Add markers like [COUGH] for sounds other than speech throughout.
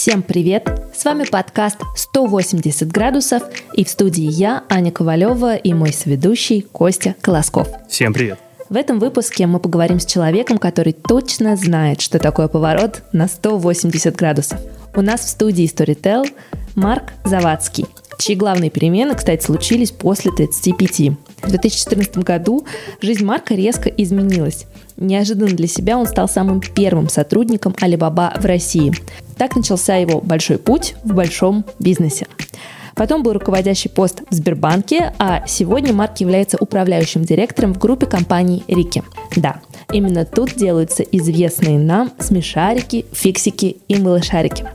Всем привет! С вами подкаст «180 градусов» и в студии я, Аня Ковалева и мой соведущий Костя Колосков. Всем привет! В этом выпуске мы поговорим с человеком, который точно знает, что такое поворот на 180 градусов. У нас в студии Storytel Марк Завадский, чьи главные перемены, кстати, случились после 35. В 2014 году жизнь Марка резко изменилась. Неожиданно для себя он стал самым первым сотрудником Alibaba в России. Так начался его большой путь в большом бизнесе. Потом был руководящий пост в Сбербанке, а сегодня Марк является управляющим директором в группе компаний Рики. Да, именно тут делаются известные нам смешарики, фиксики и малышарики.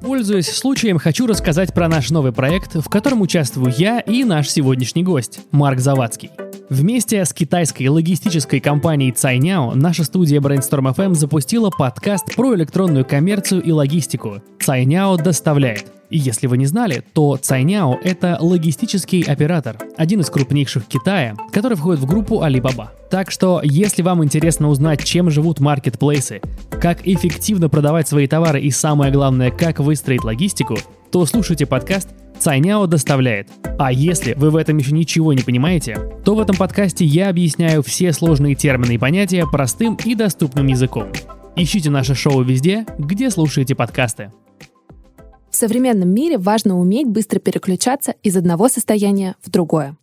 Пользуясь случаем, хочу рассказать про наш новый проект, в котором участвую я и наш сегодняшний гость, Марк Завадский. Вместе с китайской логистической компанией Цайняо наша студия Brainstorm FM запустила подкаст про электронную коммерцию и логистику. Цайняо доставляет. И если вы не знали, то Цайняо — это логистический оператор, один из крупнейших Китая, который входит в группу Alibaba. Так что, если вам интересно узнать, чем живут маркетплейсы, как эффективно продавать свои товары и самое главное, как выстроить логистику, то слушайте подкаст Цайняо доставляет. А если вы в этом еще ничего не понимаете, то в этом подкасте я объясняю все сложные термины и понятия простым и доступным языком. Ищите наше шоу везде, где слушаете подкасты. В современном мире важно уметь быстро переключаться из одного состояния в другое.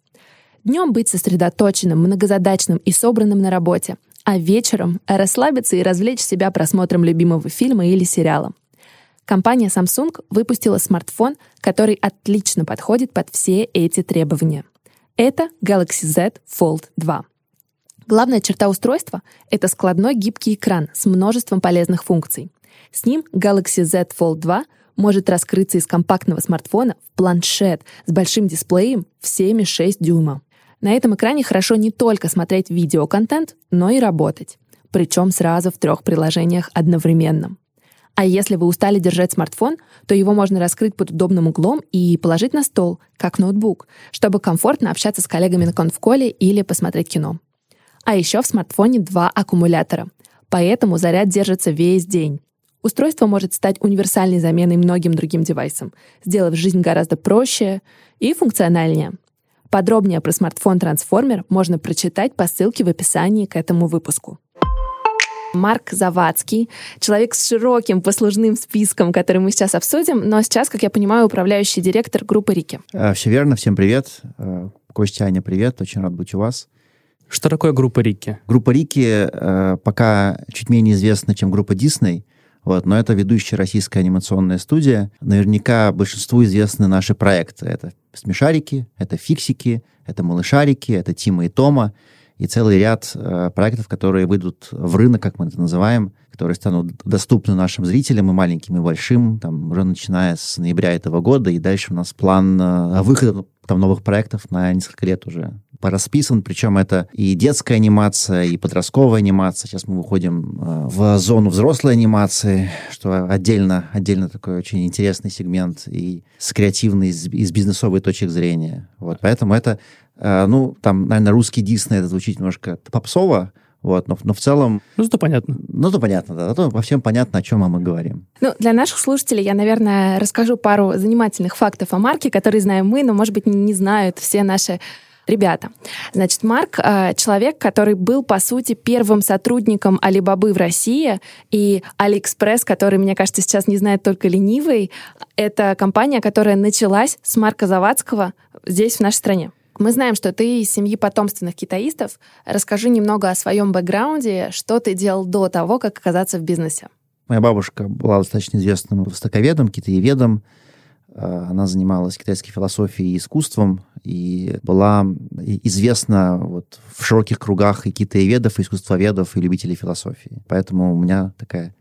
Днем быть сосредоточенным, многозадачным и собранным на работе, а вечером расслабиться и развлечь себя просмотром любимого фильма или сериала. Компания Samsung выпустила смартфон, который отлично подходит под все эти требования. Это Galaxy Z Fold 2. Главная черта устройства — это складной гибкий экран с множеством полезных функций. С ним Galaxy Z Fold 2 может раскрыться из компактного смартфона в планшет с большим дисплеем в 7,6 дюйма. На этом экране хорошо не только смотреть видеоконтент, но и работать. Причем сразу в трех приложениях одновременно. А если вы устали держать смартфон, то его можно раскрыть под удобным углом и положить на стол, как ноутбук, чтобы комфортно общаться с коллегами на конфколе или посмотреть кино. А еще в смартфоне два аккумулятора, поэтому заряд держится весь день. Устройство может стать универсальной заменой многим другим девайсам, сделав жизнь гораздо проще и функциональнее. Подробнее про смартфон-трансформер можно прочитать по ссылке в описании к этому выпуску. Марк Завадский, человек с широким послужным списком, который мы сейчас обсудим, но сейчас, как я понимаю, управляющий директор группы Рики. А, Все верно, всем привет. А, Костя, Аня, привет, очень рад быть у вас. Что такое группа Рики? Группа Рики э, пока чуть менее известна, чем группа Дисней, вот, но это ведущая российская анимационная студия. Наверняка большинству известны наши проекты. Это «Смешарики», это «Фиксики», это «Малышарики», это «Тима и Тома» и целый ряд э, проектов, которые выйдут в рынок, как мы это называем, которые станут доступны нашим зрителям и маленьким, и большим, там, уже начиная с ноября этого года, и дальше у нас план э, выхода там, новых проектов на несколько лет уже порасписан, причем это и детская анимация, и подростковая анимация. Сейчас мы выходим э, в зону взрослой анимации, что отдельно, отдельно такой очень интересный сегмент и с креативной, из, из бизнесовой точки зрения. Вот, поэтому это Э, ну, там, наверное, русский Дисней, это звучит немножко попсово, вот, но, но в целом... Ну, зато понятно. Ну, то понятно, да. Зато во всем понятно, о чем мы говорим. Ну, для наших слушателей я, наверное, расскажу пару занимательных фактов о марке, которые знаем мы, но, может быть, не знают все наши ребята. Значит, Марк э, — человек, который был, по сути, первым сотрудником Алибабы в России, и Алиэкспресс, который, мне кажется, сейчас не знает только ленивый, это компания, которая началась с Марка Завадского здесь, в нашей стране. Мы знаем, что ты из семьи потомственных китаистов. Расскажи немного о своем бэкграунде, что ты делал до того, как оказаться в бизнесе. Моя бабушка была достаточно известным востоковедом, китаеведом. Э, она занималась китайской философией и искусством и была известна вот в широких кругах и китаеведов, и искусствоведов, и любителей философии. Поэтому у меня такая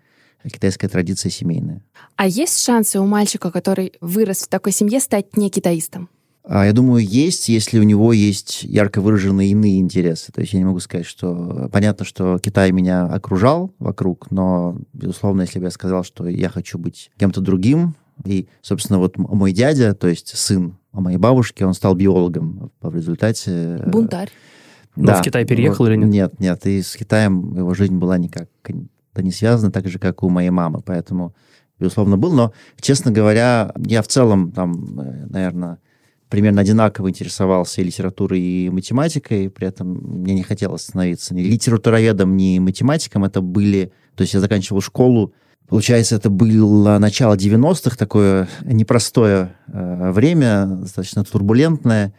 китайская традиция семейная. А есть шансы у мальчика, который вырос в такой семье, стать не китаистом? А, я думаю, есть, если у него есть ярко выраженные иные интересы. То есть я не могу сказать, что... Понятно, что Китай меня окружал вокруг, но, безусловно, если бы я сказал, что я хочу быть кем-то другим, и, собственно, вот мой дядя, то есть сын моей бабушки, он стал биологом в результате... Э, Бунтарь. Да. Но в Китай переехал вот, или нет? Нет, нет. И с Китаем его жизнь была никак не связана, так же, как и у моей мамы. Поэтому безусловно, был, но, честно говоря, я в целом там, э, наверное, примерно одинаково интересовался и литературой, и математикой, при этом мне не хотелось становиться ни литературоведом, ни математиком, это были, то есть я заканчивал школу, Получается, это было начало 90-х, такое непростое э, время, достаточно турбулентное.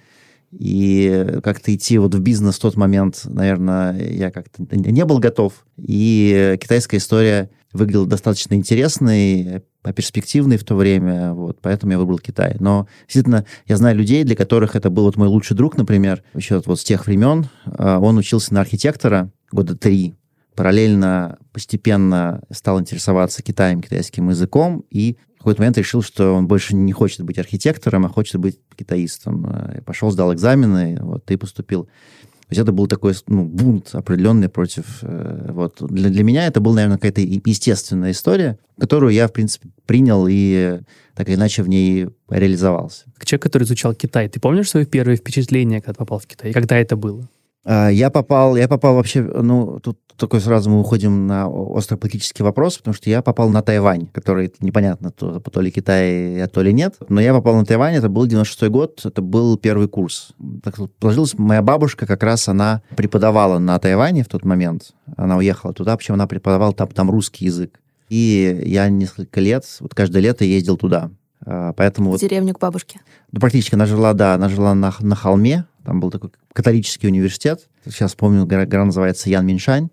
И как-то идти вот в бизнес в тот момент, наверное, я как-то не был готов. И китайская история выглядела достаточно интересной, перспективной в то время, вот, поэтому я выбрал Китай. Но, действительно, я знаю людей, для которых это был вот мой лучший друг, например, еще вот с тех времен. А, он учился на архитектора года три, параллельно постепенно стал интересоваться Китаем, китайским языком, и в какой-то момент решил, что он больше не хочет быть архитектором, а хочет быть китаистом. Э, пошел, сдал экзамены, вот, и поступил. То есть это был такой ну, бунт определенный против... Э, вот. Для, для меня это была, наверное, какая-то естественная история, которую я, в принципе, принял и так или иначе в ней реализовался. Как человек, который изучал Китай, ты помнишь свои первые впечатления, когда попал в Китай? Когда это было? А, я попал, я попал вообще, ну, тут такой сразу мы уходим на острополитический вопрос, потому что я попал на Тайвань, который непонятно, то, то ли Китай, а то ли нет. Но я попал на Тайвань, это был 96 год, это был первый курс. Так сложилось, моя бабушка как раз, она преподавала на Тайване в тот момент. Она уехала туда, причем она преподавала там, там русский язык. И я несколько лет, вот каждое лето ездил туда. А, поэтому в деревню к бабушке? Да, практически. Она жила, да, она жила на, на холме. Там был такой католический университет. Сейчас помню, гора, гора называется Ян Миншань.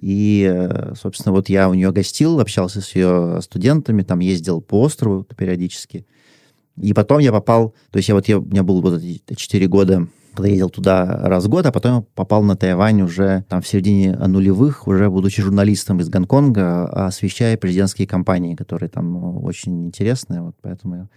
И, э, собственно, вот я у нее гостил, общался с ее студентами, там ездил по острову периодически. И потом я попал, то есть я вот, я, у меня было вот эти 4 года, когда я ездил туда раз в год, а потом попал на Тайвань уже там в середине нулевых, уже будучи журналистом из Гонконга, освещая президентские кампании, которые там очень интересные, вот поэтому я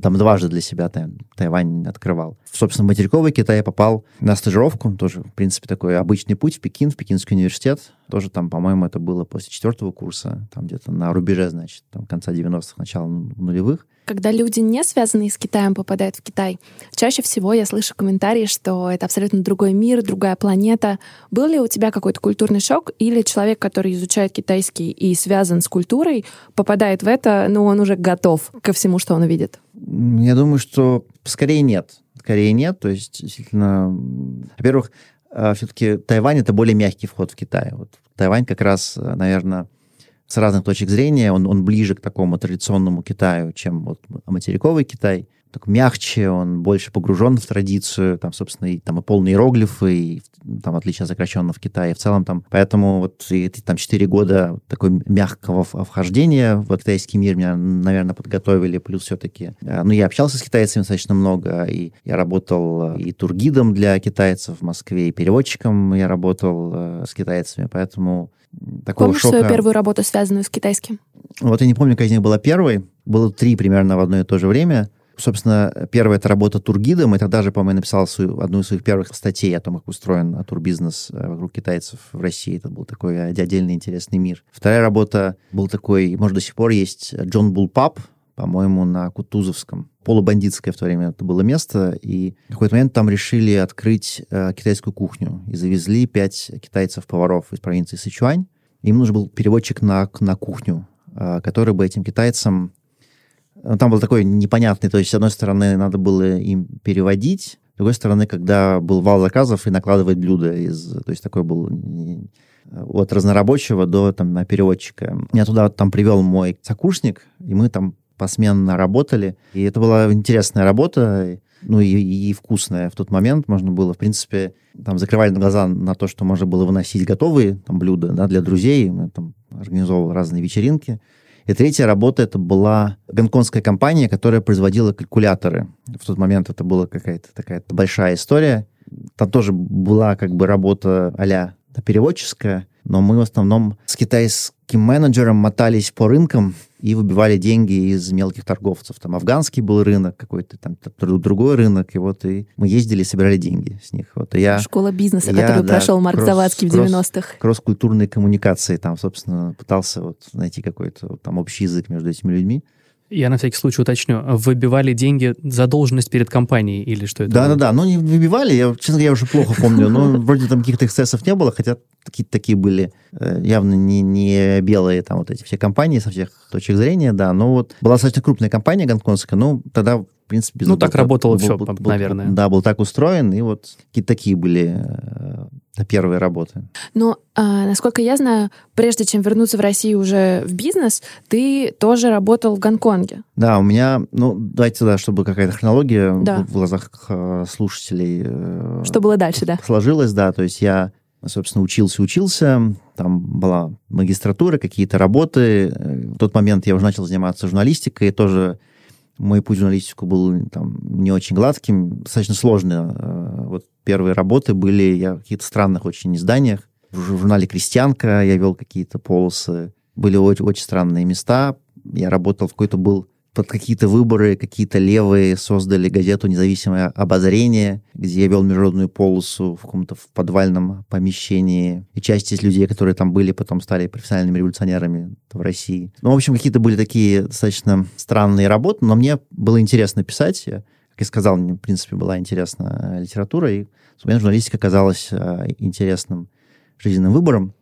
там дважды для себя Тайвань открывал. В, собственно, материковый Китай я попал на стажировку, тоже, в принципе, такой обычный путь в Пекин, в Пекинский университет. Тоже там, по-моему, это было после четвертого курса, там где-то на рубеже, значит, там конца 90-х, начала нулевых. Когда люди, не связанные с Китаем, попадают в Китай, чаще всего я слышу комментарии, что это абсолютно другой мир, другая планета. Был ли у тебя какой-то культурный шок? Или человек, который изучает китайский и связан с культурой, попадает в это, но он уже готов ко всему, что он увидит? Я думаю, что скорее нет. Скорее нет. То есть, действительно, во-первых, а, все-таки Тайвань это более мягкий вход в Китай. Вот Тайвань как раз, наверное, с разных точек зрения, он, он ближе к такому традиционному Китаю, чем вот материковый Китай. Так мягче, он больше погружен в традицию, там, собственно, и, там и полные иероглифы, и, там, отличие сокращенно в Китае в целом там. Поэтому вот эти там четыре года такой мягкого вхождения в китайский мир меня, наверное, подготовили, плюс все-таки, э, ну, я общался с китайцами достаточно много, и я работал и тургидом для китайцев в Москве, и переводчиком я работал э, с китайцами, поэтому такого Помнишь шока... свою первую работу, связанную с китайским? Вот я не помню, какая из них была первой. Было три примерно в одно и то же время. Собственно, первая это работа тургидом, и тогда же, по-моему, написал свою, одну из своих первых статей о том, как устроен турбизнес э, вокруг китайцев в России. Это был такой отдельный интересный мир. Вторая работа был такой, может, до сих пор есть Джон Булл Паб, по-моему, на Кутузовском. Полубандитское в то время это было место, и в какой-то момент там решили открыть э, китайскую кухню и завезли пять китайцев-поваров из провинции Сычуань. Им нужен был переводчик на, на кухню, э, который бы этим китайцам... Ну, там был такой непонятный, то есть, с одной стороны, надо было им переводить, с другой стороны, когда был вал заказов и накладывать блюда из... То есть такой был от разнорабочего до там, переводчика. Меня туда там привел мой сокурсник, и мы там посменно работали. И это была интересная работа, ну и, и вкусная в тот момент. Можно было, в принципе, там закрывали глаза на то, что можно было выносить готовые там, блюда да, для друзей. Мы там организовывал разные вечеринки. И третья работа это была гонконгская компания, которая производила калькуляторы. В тот момент это была какая-то такая большая история. Там тоже была как бы работа а переводческая, но мы в основном с китайским менеджером мотались по рынкам и выбивали деньги из мелких торговцев. Там афганский был рынок какой-то, там другой рынок, и вот и мы ездили, собирали деньги с них. Вот, и я, Школа бизнеса, я, которую да, прошел Марк кросс, Завадский в 90-х. Кросс-культурные коммуникации, там, собственно, пытался вот найти какой-то вот, там общий язык между этими людьми. Я на всякий случай уточню. Выбивали деньги за должность перед компанией или что это? Да-да-да. Ну, не выбивали. Я, честно говоря, я уже плохо помню. Но вроде там каких-то эксцессов не было. Хотя какие-то такие были э, явно не, не белые там вот эти все компании со всех точек зрения, да, но вот была достаточно крупная компания гонконгская, ну, тогда, в принципе... Ну, так работало был, все, был, наверное. Был, да, был так устроен, и вот какие-то такие были э, первые работы. Ну, а, насколько я знаю, прежде чем вернуться в Россию уже в бизнес, ты тоже работал в Гонконге. Да, у меня, ну, давайте, да, чтобы какая-то хронология да. в глазах э, слушателей... Э, Что было дальше, да? Сложилось, да, то есть я собственно, учился, учился, там была магистратура, какие-то работы. В тот момент я уже начал заниматься журналистикой, тоже мой путь в журналистику был там не очень гладким, достаточно сложно. Э, вот первые работы были я в каких-то странных очень изданиях. В журнале «Крестьянка» я вел какие-то полосы. Были очень, очень странные места. Я работал в какой-то был под какие-то выборы какие-то левые создали газету «Независимое обозрение», где я вел международную полосу в каком-то в подвальном помещении. И часть из людей, которые там были, потом стали профессиональными революционерами в России. Ну, в общем, какие-то были такие достаточно странные работы, но мне было интересно писать. Как я сказал, мне, в принципе, была интересна литература, и, собственно, журналистика казалась э, интересным жизненным выбором.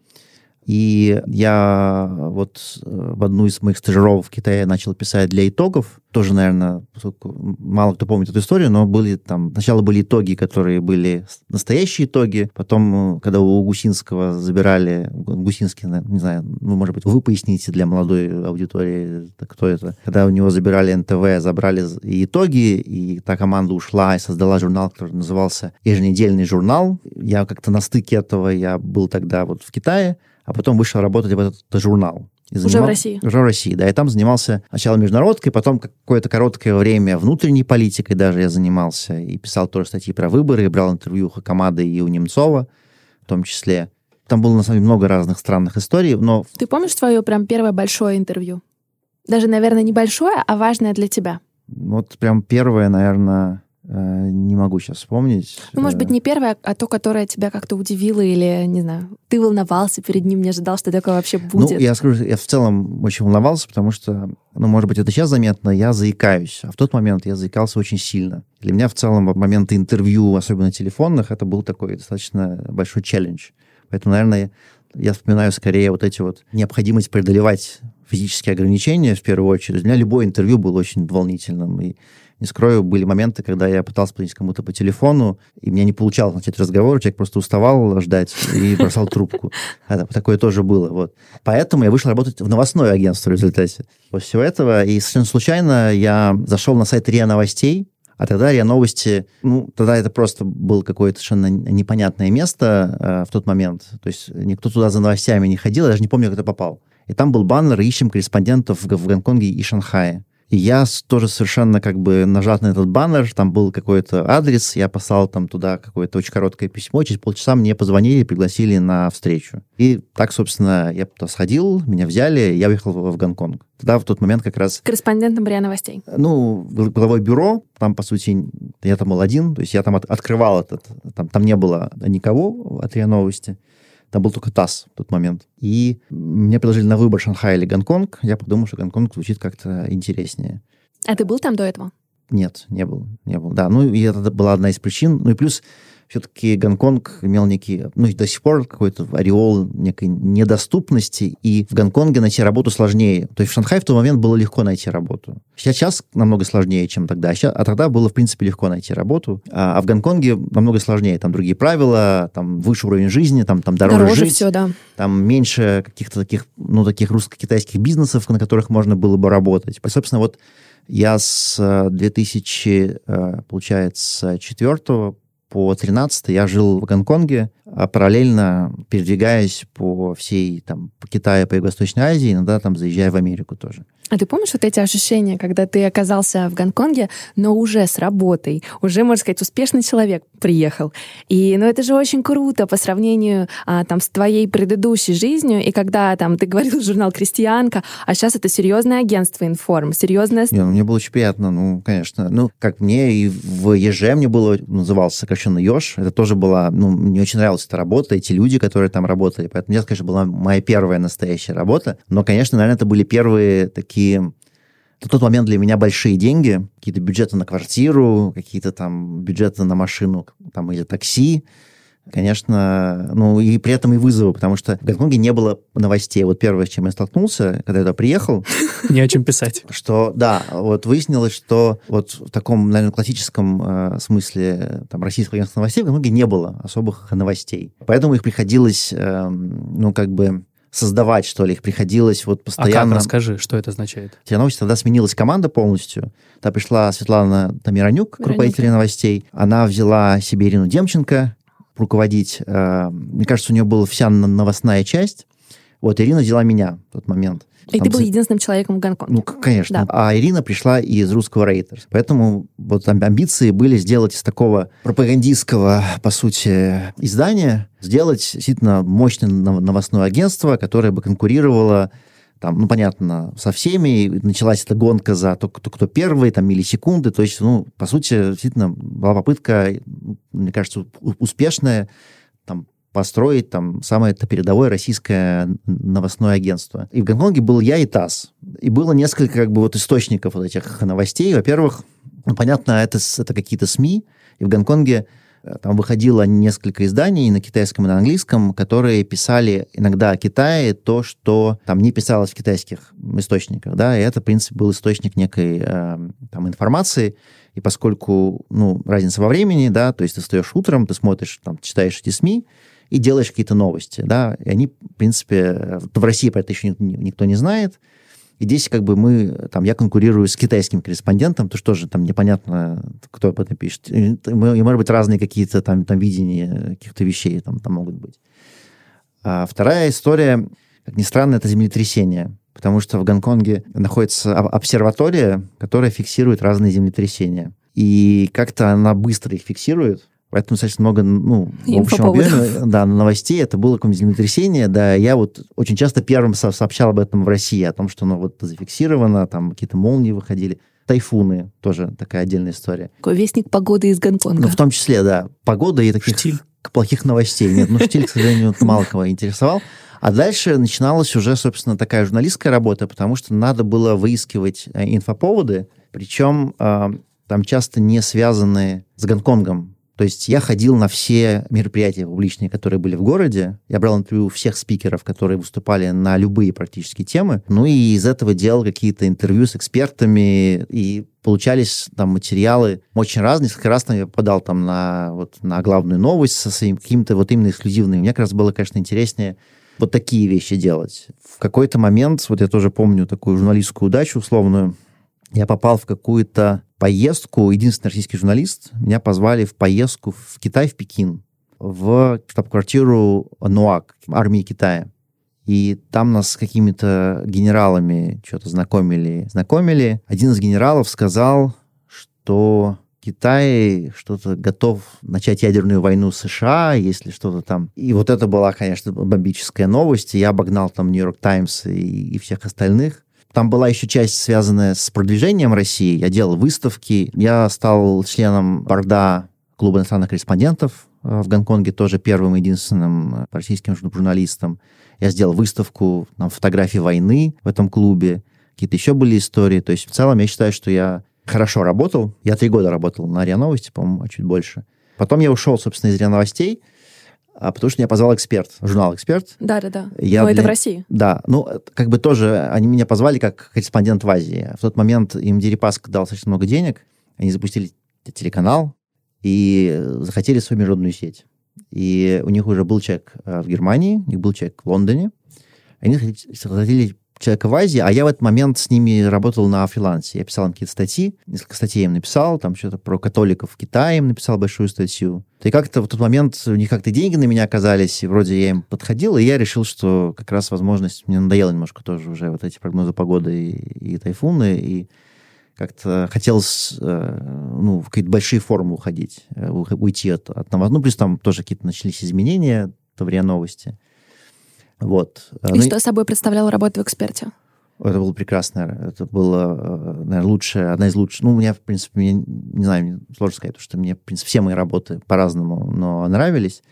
И я вот э, в одну из моих стажировок в Китае начал писать для итогов. Тоже, наверное, мало кто помнит эту историю, но были там... Сначала были итоги, которые были настоящие итоги. Потом, э, когда у Гусинского забирали... Гусинский, не знаю, ну, может быть, вы поясните для молодой аудитории, кто это. Когда у него забирали НТВ, забрали и итоги, и та команда ушла и создала журнал, который назывался «Еженедельный журнал». Я как-то на стыке этого, я был тогда вот в Китае, а потом вышел работать в этот, журнал. И занимал... Уже в России? Уже в России, да. И там занимался сначала международкой, потом какое-то короткое время внутренней политикой даже я занимался. И писал тоже статьи про выборы, и брал интервью у Хакамады и у Немцова в том числе. Там было, на самом деле, много разных странных историй, но... Ты помнишь свое прям первое большое интервью? Даже, наверное, не большое, а важное для тебя. Вот прям первое, наверное, Э, могу сейчас вспомнить. Ну, может быть, не первое, а то, которое тебя как-то удивило или, не знаю, ты волновался перед ним, не ожидал, что такое вообще ну, будет. Ну, я скажу, я в целом очень волновался, потому что, ну, может быть, это сейчас заметно, я заикаюсь, а в тот момент я заикался очень сильно. Для меня в целом моменты интервью, особенно телефонных, это был такой достаточно большой челлендж. Поэтому, наверное, я вспоминаю скорее вот эти вот необходимость преодолевать физические ограничения в первую очередь. Для меня любое интервью было очень волнительным. И не скрою, были моменты, когда я пытался позвонить кому-то по телефону, и мне не получалось начать разговор, человек просто уставал ждать и бросал трубку. Такое тоже было. Вот. Поэтому я вышел работать в новостное агентство в результате. После всего этого, и совершенно случайно я зашел на сайт РИА Новостей, а тогда РИА Новости, ну, тогда это просто было какое-то совершенно непонятное место э, в тот момент. То есть никто туда за новостями не ходил, я даже не помню, как это попал. И там был баннер «Ищем корреспондентов в, в Гонконге и Шанхае». И я тоже совершенно как бы нажат на этот баннер, там был какой-то адрес, я послал там туда какое-то очень короткое письмо, через полчаса мне позвонили, пригласили на встречу. И так, собственно, я туда сходил, меня взяли, я уехал в, в Гонконг. Тогда в тот момент как раз... Корреспондентом РИА Новостей. Ну, главой бюро, там, по сути, я там был один, то есть я там от, открывал этот, там, там не было никого от РИА Новости. Там был только ТАСС в тот момент. И мне предложили на выбор Шанхай или Гонконг. Я подумал, что Гонконг звучит как-то интереснее. А ты был там до этого? Нет, не был, не был. Да, ну и это была одна из причин. Ну и плюс все-таки Гонконг имел некий, ну и до сих пор какой-то ореол некой недоступности, и в Гонконге найти работу сложнее. То есть в Шанхае в тот момент было легко найти работу. Сейчас намного сложнее, чем тогда. А, тогда было, в принципе, легко найти работу. А, а в Гонконге намного сложнее. Там другие правила, там выше уровень жизни, там, там дороже, дороже жить. все, да. Там меньше каких-то таких, ну, таких русско-китайских бизнесов, на которых можно было бы работать. Собственно, вот я с 2000, э, получается, четвертого по 13 я жил в Гонконге, а параллельно передвигаясь по всей, там, по Китаю, по Юго-Восточной Азии, иногда там заезжая в Америку тоже. А ты помнишь вот эти ощущения, когда ты оказался в Гонконге, но уже с работой, уже, можно сказать, успешный человек приехал. И, ну, это же очень круто по сравнению а, там с твоей предыдущей жизнью, и когда там ты говорил журнал «Крестьянка», а сейчас это серьезное агентство «Информ», серьезное... Не, ну, мне было очень приятно, ну, конечно. Ну, как мне и в ЕЖ мне было, назывался сокращенно ЕЖ, это тоже была, ну, мне очень нравилась эта работа, эти люди, которые там работали, поэтому это, конечно, была моя первая настоящая работа, но, конечно, наверное, это были первые такие на тот момент для меня большие деньги, какие-то бюджеты на квартиру, какие-то там бюджеты на машину там, или такси. Конечно, ну и при этом и вызовы, потому что в Гонконге не было новостей. Вот первое, с чем я столкнулся, когда я туда приехал... [LAUGHS] Не о чем писать. Что, да, вот выяснилось, что вот в таком, наверное, классическом э, смысле там, российского агентства новостей в Гонконге не было особых новостей. Поэтому их приходилось, э, ну, как бы создавать, что ли. Их приходилось вот постоянно... А как? Расскажи, что это означает. Теленовости тогда сменилась команда полностью. Тогда пришла Светлана Тамиранюк, руководитель новостей. Она взяла себе Ирину Демченко руководить. Э, мне кажется, у нее была вся новостная часть. Вот Ирина взяла меня в тот момент. И там, ты был единственным человеком в Гонконге. Ну, конечно. Да. А Ирина пришла из русского Reuters. Поэтому вот амбиции были сделать из такого пропагандистского, по сути, издания, сделать действительно мощное новостное агентство, которое бы конкурировало там, ну, понятно, со всеми, началась эта гонка за то, кто, кто первый, там, миллисекунды, то есть, ну, по сути, действительно, была попытка, мне кажется, успешная, там, построить там самое это передовое российское новостное агентство. И в Гонконге был я и ТАСС. И было несколько как бы вот источников вот этих новостей. Во-первых, ну, понятно, это, это какие-то СМИ. И в Гонконге там выходило несколько изданий на китайском и на английском, которые писали иногда о Китае то, что там не писалось в китайских источниках, да, и это, в принципе, был источник некой э, там информации, и поскольку, ну, разница во времени, да, то есть ты встаешь утром, ты смотришь, там, читаешь эти СМИ, и делаешь какие-то новости, да, и они, в принципе, в России про это еще никто не знает, и здесь как бы мы, там, я конкурирую с китайским корреспондентом, то что же там непонятно, кто об этом пишет. И, и может быть, разные какие-то там, там видения каких-то вещей там, там могут быть. А вторая история, как ни странно, это землетрясение. Потому что в Гонконге находится обсерватория, которая фиксирует разные землетрясения. И как-то она быстро их фиксирует. Поэтому достаточно много, ну, в общем объеме, да, новостей. Это было какое-нибудь землетрясение, да. Я вот очень часто первым со сообщал об этом в России, о том, что, ну, вот зафиксировано, там какие-то молнии выходили. Тайфуны тоже такая отдельная история. Такой вестник погоды из Гонконга. Ну, в том числе, да. Погода и таких штиль. плохих новостей. Нет, ну, штиль, к сожалению, мало кого интересовал. А дальше начиналась уже, собственно, такая журналистская работа, потому что надо было выискивать э, инфоповоды, причем э, там часто не связанные с Гонконгом. То есть я ходил на все мероприятия публичные, которые были в городе. Я брал интервью у всех спикеров, которые выступали на любые практически темы. Ну и из этого делал какие-то интервью с экспертами. И получались там материалы очень разные. Несколько раз там я попадал там на, вот, на главную новость со своим каким-то вот именно эксклюзивным. Мне как раз было, конечно, интереснее вот такие вещи делать. В какой-то момент, вот я тоже помню такую журналистскую удачу условную, я попал в какую-то поездку, единственный российский журналист, меня позвали в поездку в Китай, в Пекин, в штаб-квартиру НУАК, армии Китая. И там нас с какими-то генералами что-то знакомили. Знакомили. Один из генералов сказал, что Китай что-то готов начать ядерную войну с США, если что-то там. И вот это была, конечно, бомбическая новость. Я обогнал там Нью-Йорк Таймс и, и всех остальных. Там была еще часть, связанная с продвижением России. Я делал выставки. Я стал членом борда клуба иностранных корреспондентов э, в Гонконге, тоже первым единственным э, российским журналистом. Я сделал выставку там, фотографий войны в этом клубе. Какие-то еще были истории. То есть в целом я считаю, что я хорошо работал. Я три года работал на РИА Новости, по-моему, чуть больше. Потом я ушел, собственно, из РИА Новостей а потому что меня позвал эксперт, журнал «Эксперт». Да-да-да, но для... это в России. Да, ну, как бы тоже они меня позвали как корреспондент в Азии. В тот момент им Дерипаск дал достаточно много денег, они запустили телеканал и захотели свою международную сеть. И у них уже был человек э, в Германии, у них был человек в Лондоне. Они захотели человека в Азии, а я в этот момент с ними работал на фрилансе. Я писал им какие-то статьи, несколько статей им написал, там что-то про католиков в Китае им написал большую статью. И как-то в тот момент у них как-то деньги на меня оказались, и вроде я им подходил, и я решил, что как раз возможность, мне надоело немножко тоже уже вот эти прогнозы погоды и, и тайфуны, и как-то хотелось э, ну, в какие-то большие формы уходить, э, уйти от, от новостей. Ну, плюс там тоже какие-то начались изменения в РИА Новости. Вот. И ну, что собой представляла работа в эксперте? Это было прекрасно. Это было, наверное, лучшее, одна из лучших. Ну, у меня, в принципе, мне, не знаю, сложно сказать, потому что мне, в принципе, все мои работы по-разному, но нравились.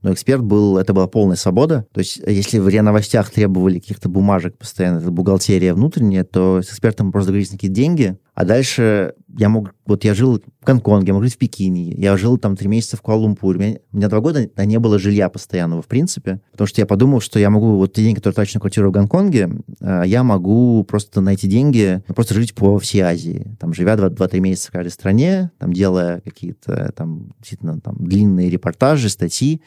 Но эксперт был, это была полная свобода. То есть, если в РИА Новостях требовали каких-то бумажек постоянно, это бухгалтерия внутренняя, то с экспертом просто договорились на какие-то деньги, А дальше я мог... Вот я жил в Гонконге, я мог жить в Пекине, я жил там три месяца в Куала-Лумпуре. У меня, у меня два года не было жилья постоянного, в принципе, потому что я подумал, что я могу... Вот те деньги, которые трачу на квартиру в Гонконге, э, я могу просто на эти деньги ну, просто жить по всей Азии. Там, живя 2-3 месяца в каждой стране, там, делая какие-то там действительно там длинные репортажи, статьи.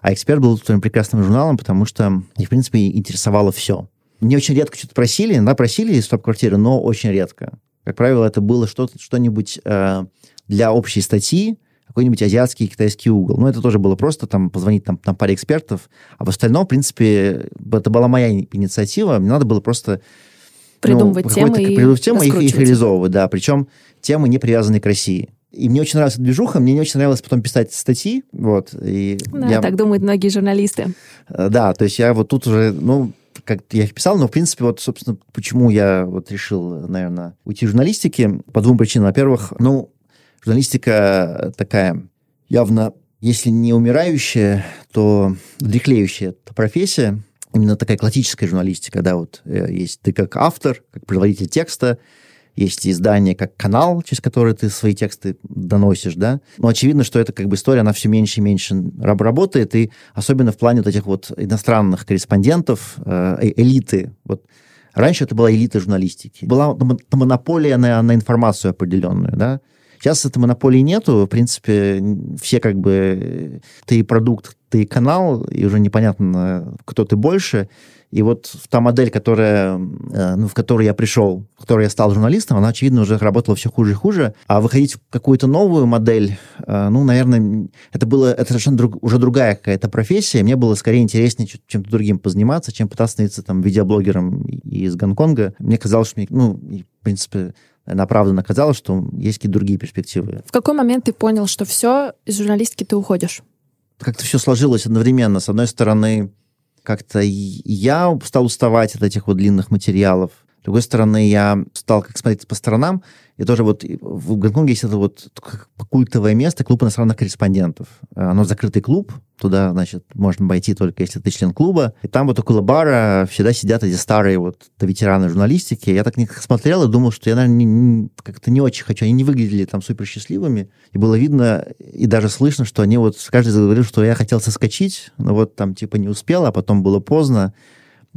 А «Эксперт» был своим прекрасным журналом, потому что их, в принципе, интересовало все. Мне очень редко что-то просили, да, просили из топ-квартиры, но очень редко. Как правило, это было что-то, что-нибудь э, для общей статьи, какой-нибудь азиатский китайский угол. Но это тоже было просто там позвонить там, там паре экспертов. А в остальном, в принципе, это была моя инициатива. Мне надо было просто придумывать ну, темы и придумывать темы и их, их реализовывать, да. Причем темы не привязанные к России. И мне очень нравилась движуха, мне не очень нравилось потом писать статьи, вот. И да, я... так думают многие журналисты. Э, да, то есть я вот тут уже, ну, как я их писал, но, в принципе, вот, собственно, почему я вот решил, наверное, уйти в журналистике, по двум причинам. Во-первых, ну, журналистика такая явно, если не умирающая, то дряхлеющая профессия, именно такая классическая журналистика, да, вот э, есть ты как автор, как производитель текста, есть издание как канал, через который ты свои тексты доносишь, да. Но очевидно, что эта как бы история, она все меньше и меньше работает, и особенно в плане вот этих вот иностранных корреспондентов, э, э элиты. Вот раньше это была элита журналистики. Была монополия на, на информацию определенную, да. Сейчас этой монополии нету, в принципе, все как бы, ты продукт, ты канал, и уже непонятно, кто ты больше, и вот та модель, которая, э, ну, в которую я пришел, в которой я стал журналистом, она, очевидно, уже работала все хуже и хуже. А выходить в какую-то новую модель, э, ну, наверное, это было это совершенно друг, уже другая какая-то профессия. Мне было скорее интереснее чем-то другим позаниматься, чем пытаться становиться там видеоблогером из Гонконга. Мне казалось, что, ну, в принципе, оправданно казалось, что есть какие-то другие перспективы. В какой момент ты понял, что все, из журналистики ты уходишь? Как-то все сложилось одновременно. С одной стороны, как-то я стал уставать от этих вот длинных материалов. Другой стороны, я стал как смотреть по сторонам, и тоже вот в Гонконге есть это вот культовое место, клуб иностранных корреспондентов. Оно закрытый клуб, туда, значит, можно пойти только если ты член клуба. И там вот около бара всегда сидят эти старые вот ветераны журналистики. Я так них смотрел и думал, что я, наверное, не, не, как-то не очень хочу. Они не выглядели там супер счастливыми. И было видно и даже слышно, что они вот, каждый заговорил, что я хотел соскочить, но вот там типа не успел, а потом было поздно.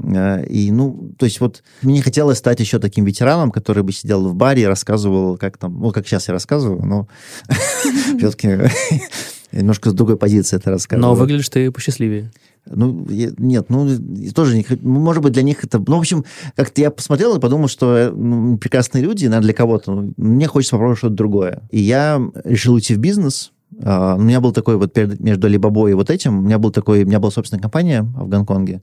Э, и, ну, то есть вот мне хотелось стать еще таким ветераном, который бы сидел в баре и рассказывал, как там, ну, как сейчас я рассказываю, но [LAUGHS] все-таки [LAUGHS] немножко с другой позиции это рассказываю. Но выглядишь ты посчастливее. Ну, я, нет, ну, тоже не ну, может быть, для них это... Ну, в общем, как-то я посмотрел и подумал, что э, ну, прекрасные люди, наверное, для кого-то. Ну, мне хочется попробовать что-то другое. И я решил уйти в бизнес. Uh, у меня был такой вот между Alibaba и вот этим, у меня был такой, у меня была собственная компания в Гонконге,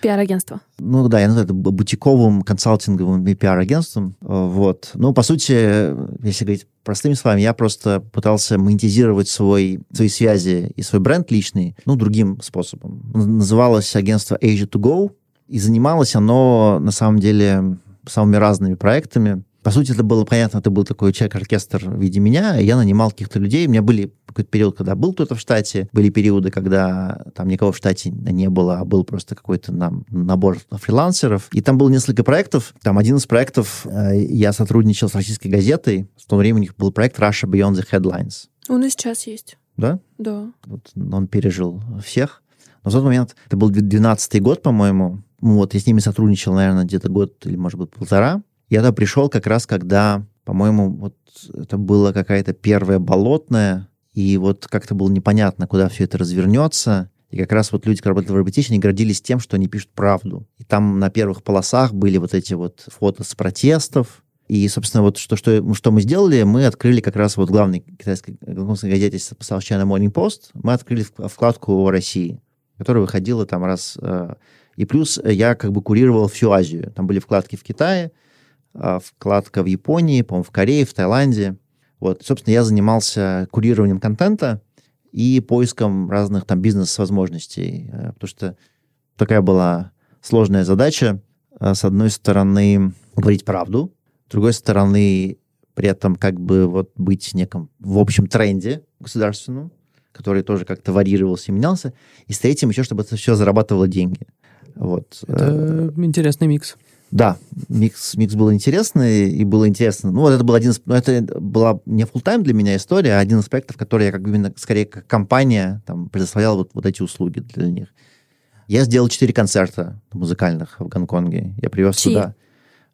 Пиар-агентство. Ну да, я называю это бутиковым консалтинговым пиар-агентством. Вот. Ну, по сути, если говорить простыми словами, я просто пытался монетизировать свой, свои связи и свой бренд личный, ну, другим способом. Называлось агентство Asia to Go, и занималось оно, на самом деле, самыми разными проектами. По сути, это было понятно, это был такой человек-оркестр в виде меня, я нанимал каких-то людей. У меня были какой-то период, когда был кто-то в штате, были периоды, когда там никого в штате не было, а был просто какой-то нам набор фрилансеров. И там было несколько проектов. Там один из проектов, э, я сотрудничал с российской газетой. В то время у них был проект Russia Beyond the Headlines. Он и сейчас есть. Да? Да. Вот он пережил всех. Но в тот момент, это был 12 год, по-моему, вот, я с ними сотрудничал, наверное, где-то год или, может быть, полтора. Я туда пришел как раз, когда, по-моему, вот это было какая-то первая болотная, и вот как-то было непонятно, куда все это развернется. И как раз вот люди, которые работали в Reputation, они гордились тем, что они пишут правду. И там на первых полосах были вот эти вот фото с протестов. И, собственно, вот что, что, что мы сделали, мы открыли как раз вот главный китайской гонконгской газете South China Morning Post, мы открыли вкладку о России, которая выходила там раз... Э, и плюс я как бы курировал всю Азию. Там были вкладки в Китае, вкладка в Японии, по-моему, в Корее, в Таиланде. Вот, собственно, я занимался курированием контента и поиском разных там бизнес-возможностей, э, потому что такая была сложная задача. Э, с одной стороны, говорить правду, с другой стороны, при этом как бы вот быть в неком в общем тренде государственном, который тоже как-то варьировался и менялся, и с третьим еще, чтобы это все зарабатывало деньги. Вот. Это интересный микс. Да, микс, микс был интересный, и было интересно. Ну, вот это был один из... Ну, это была не full тайм для меня история, а один из проектов, который я как бы именно, скорее, как компания там, предоставлял вот, вот эти услуги для них. Я сделал четыре концерта музыкальных в Гонконге. Я привез Чьи? туда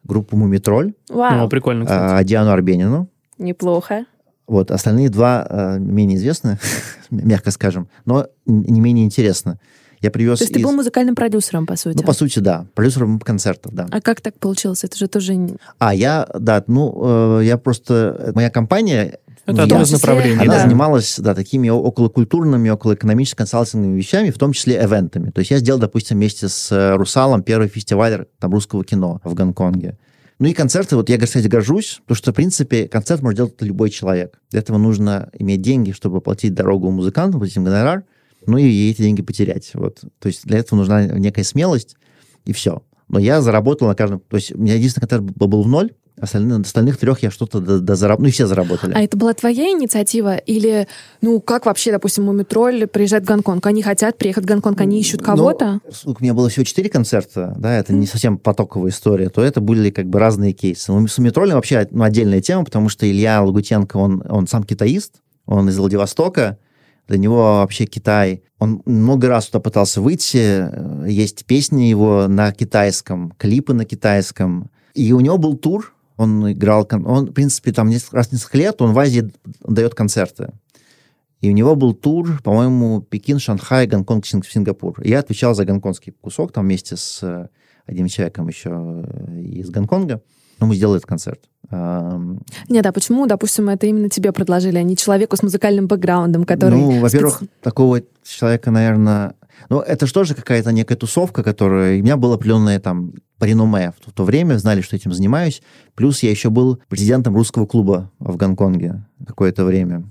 группу «Мумитроль», Вау, О, прикольно, кстати. а, Диану Арбенину. неплохо. Вот, остальные два а, менее известны, [LAUGHS] мягко скажем, но не менее интересно. Я привез То есть ты из- был музыкальным продюсером, по сути? Ну, по сути, да. Продюсером концертов, да. А как так получилось? Это же тоже... не- А, я, да, ну, э, я просто... Моя компания... Это я- одно из направлений. Она да. занималась, да, такими околокультурными, околоэкономическими консалтинговыми вещами, в том числе эвентами. То есть я сделал, допустим, вместе с э, «Русалом» первый фестиваль там, русского кино в Гонконге. Ну и концерты, вот я, кстати, горжусь, потому что, в принципе, концерт может делать любой человек. Для этого нужно иметь деньги, чтобы платить дорогу музыканту, платить им гонорар, ну и эти деньги потерять. Вот. То есть для этого нужна некая смелость, и все. Но я заработал на каждом... То есть у меня единственный концерт был, в ноль, остальные, остальных трех я что-то до, дозаработал. Ну и все заработали. А это была твоя инициатива? Или, ну, как вообще, допустим, Мумитроль приезжает в Гонконг? Они хотят приехать в Гонконг, они ищут кого-то? Ну, у меня было всего четыре концерта, да, это не совсем потоковая история, то это были как бы разные кейсы. Ну, с метролем вообще ну, отдельная тема, потому что Илья Лагутенко, он, он сам китаист, он из Владивостока, для него вообще Китай, он много раз туда пытался выйти, э, есть песни его на китайском, клипы на китайском, и у него был тур, он играл, он, в принципе, там несколько раз несколько лет он в Азии дает концерты. И у него был тур, по-моему, Пекин, Шанхай, Гонконг, Синг- Сингапур. И я отвечал за гонконгский кусок, там вместе с э, одним человеком еще э, из Гонконга. Ну, мы сделали этот концерт. Ам, Нет, а почему, допустим, это именно тебе предложили, а не человеку с музыкальным бэкграундом, который... Ну, во-первых, специ- такого человека, наверное... Ну, это же тоже какая-то некая тусовка, которая... У меня было определенное там реноме в то, время, знали, что этим занимаюсь. Плюс я еще был президентом русского клуба в Гонконге какое-то время.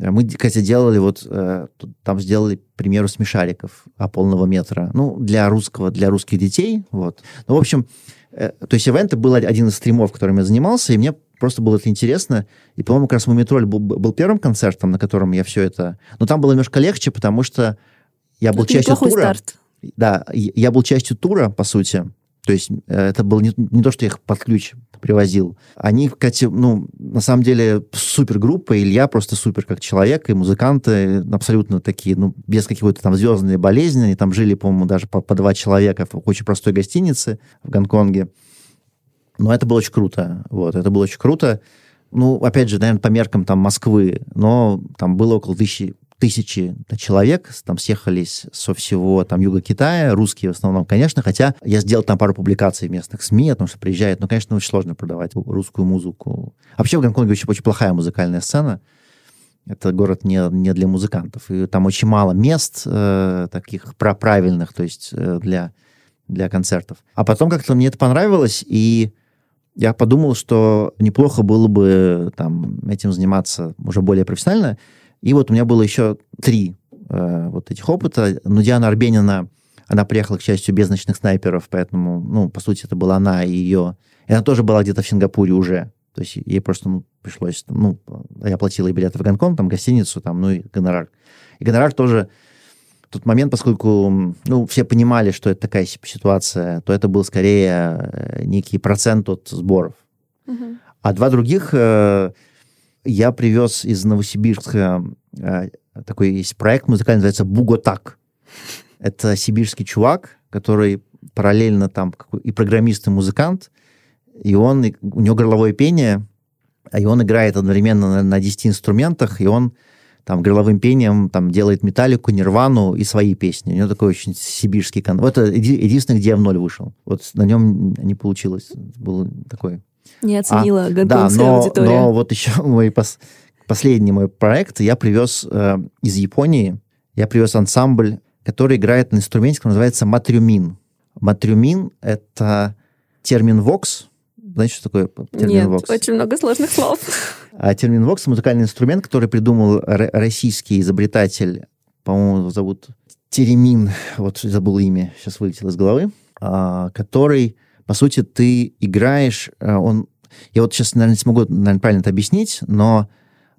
Э, Мы, кстати, делали вот... э, Там сделали, к примеру, смешариков а, полного метра. Ну, для русского, для русских детей. Вот. Ну, в общем, то есть ивенты был один из стримов, которым я занимался, и мне просто было это интересно. И, по-моему, как раз «Мумитроль» был, был первым концертом, на котором я все это... Но там было немножко легче, потому что я был Это частью тура. старт. Да, я был частью тура, по сути. То есть э, это было не, не то, что я их под ключ привозил. Они, кстати, ну, на самом деле супергруппа. Илья просто супер как человек, и музыканты абсолютно такие, ну, без какой-то там звездной болезни. Они там жили, по-моему, даже по, по два человека в очень простой гостинице в Гонконге. Но это было очень круто. Вот, это было очень круто. Ну, опять же, наверное, по меркам там Москвы, но там было около тысячи, тысячи человек, там съехались со всего там юга Китая, русские в основном, конечно, хотя я сделал там пару публикаций в местных СМИ, о том, что приезжают, но, конечно, очень сложно продавать русскую музыку. Вообще в Гонконге очень, очень плохая музыкальная сцена. Это город не, не для музыкантов. И там очень мало мест э, таких правильных, то есть э, для, для концертов. А потом как-то мне это понравилось, и я подумал, что неплохо было бы там, этим заниматься уже более профессионально. И вот у меня было еще три э, вот этих опыта. Но Диана Арбенина, она приехала, к счастью, без ночных снайперов, поэтому, ну, по сути, это была она и ее... И она тоже была где-то в Сингапуре уже. То есть ей просто ну, пришлось... Ну, я платила ей билеты в Гонконг, там, гостиницу, там, ну, и гонорар. И гонорар тоже в тот момент, поскольку ну, все понимали, что это такая си- ситуация, то это был скорее э, некий процент от сборов. Мгм. А два других э, я привез из Новосибирска э, такой есть проект музыкальный, называется «Буготак». Это сибирский чувак, который параллельно там и программист, и музыкант, и он, у него горловое пение, а и он играет одновременно на, на 10 инструментах, и он там горловым пением там делает металлику, нирвану и свои песни. У него такой очень сибирский кон. Вот это еди- единственный, где я в ноль вышел. Вот на нем не получилось. Было такое Не оценила да, гонконгская но, аудитория. но вот еще [LAUGHS] мой пос- последний мой проект я привез э, из Японии. Я привез ансамбль, который играет на инструменте, который называется матрюмин. Матрюмин — это термин вокс. Знаете, что такое термин Нет, вокс? очень много сложных слов. А термин вокс — музыкальный инструмент, который придумал российский изобретатель, по-моему, зовут Теремин, [LAUGHS] вот забыл имя, сейчас вылетело из головы, а, который, по сути, ты играешь, а, он, я вот сейчас, наверное, не смогу, наверное, правильно это объяснить, но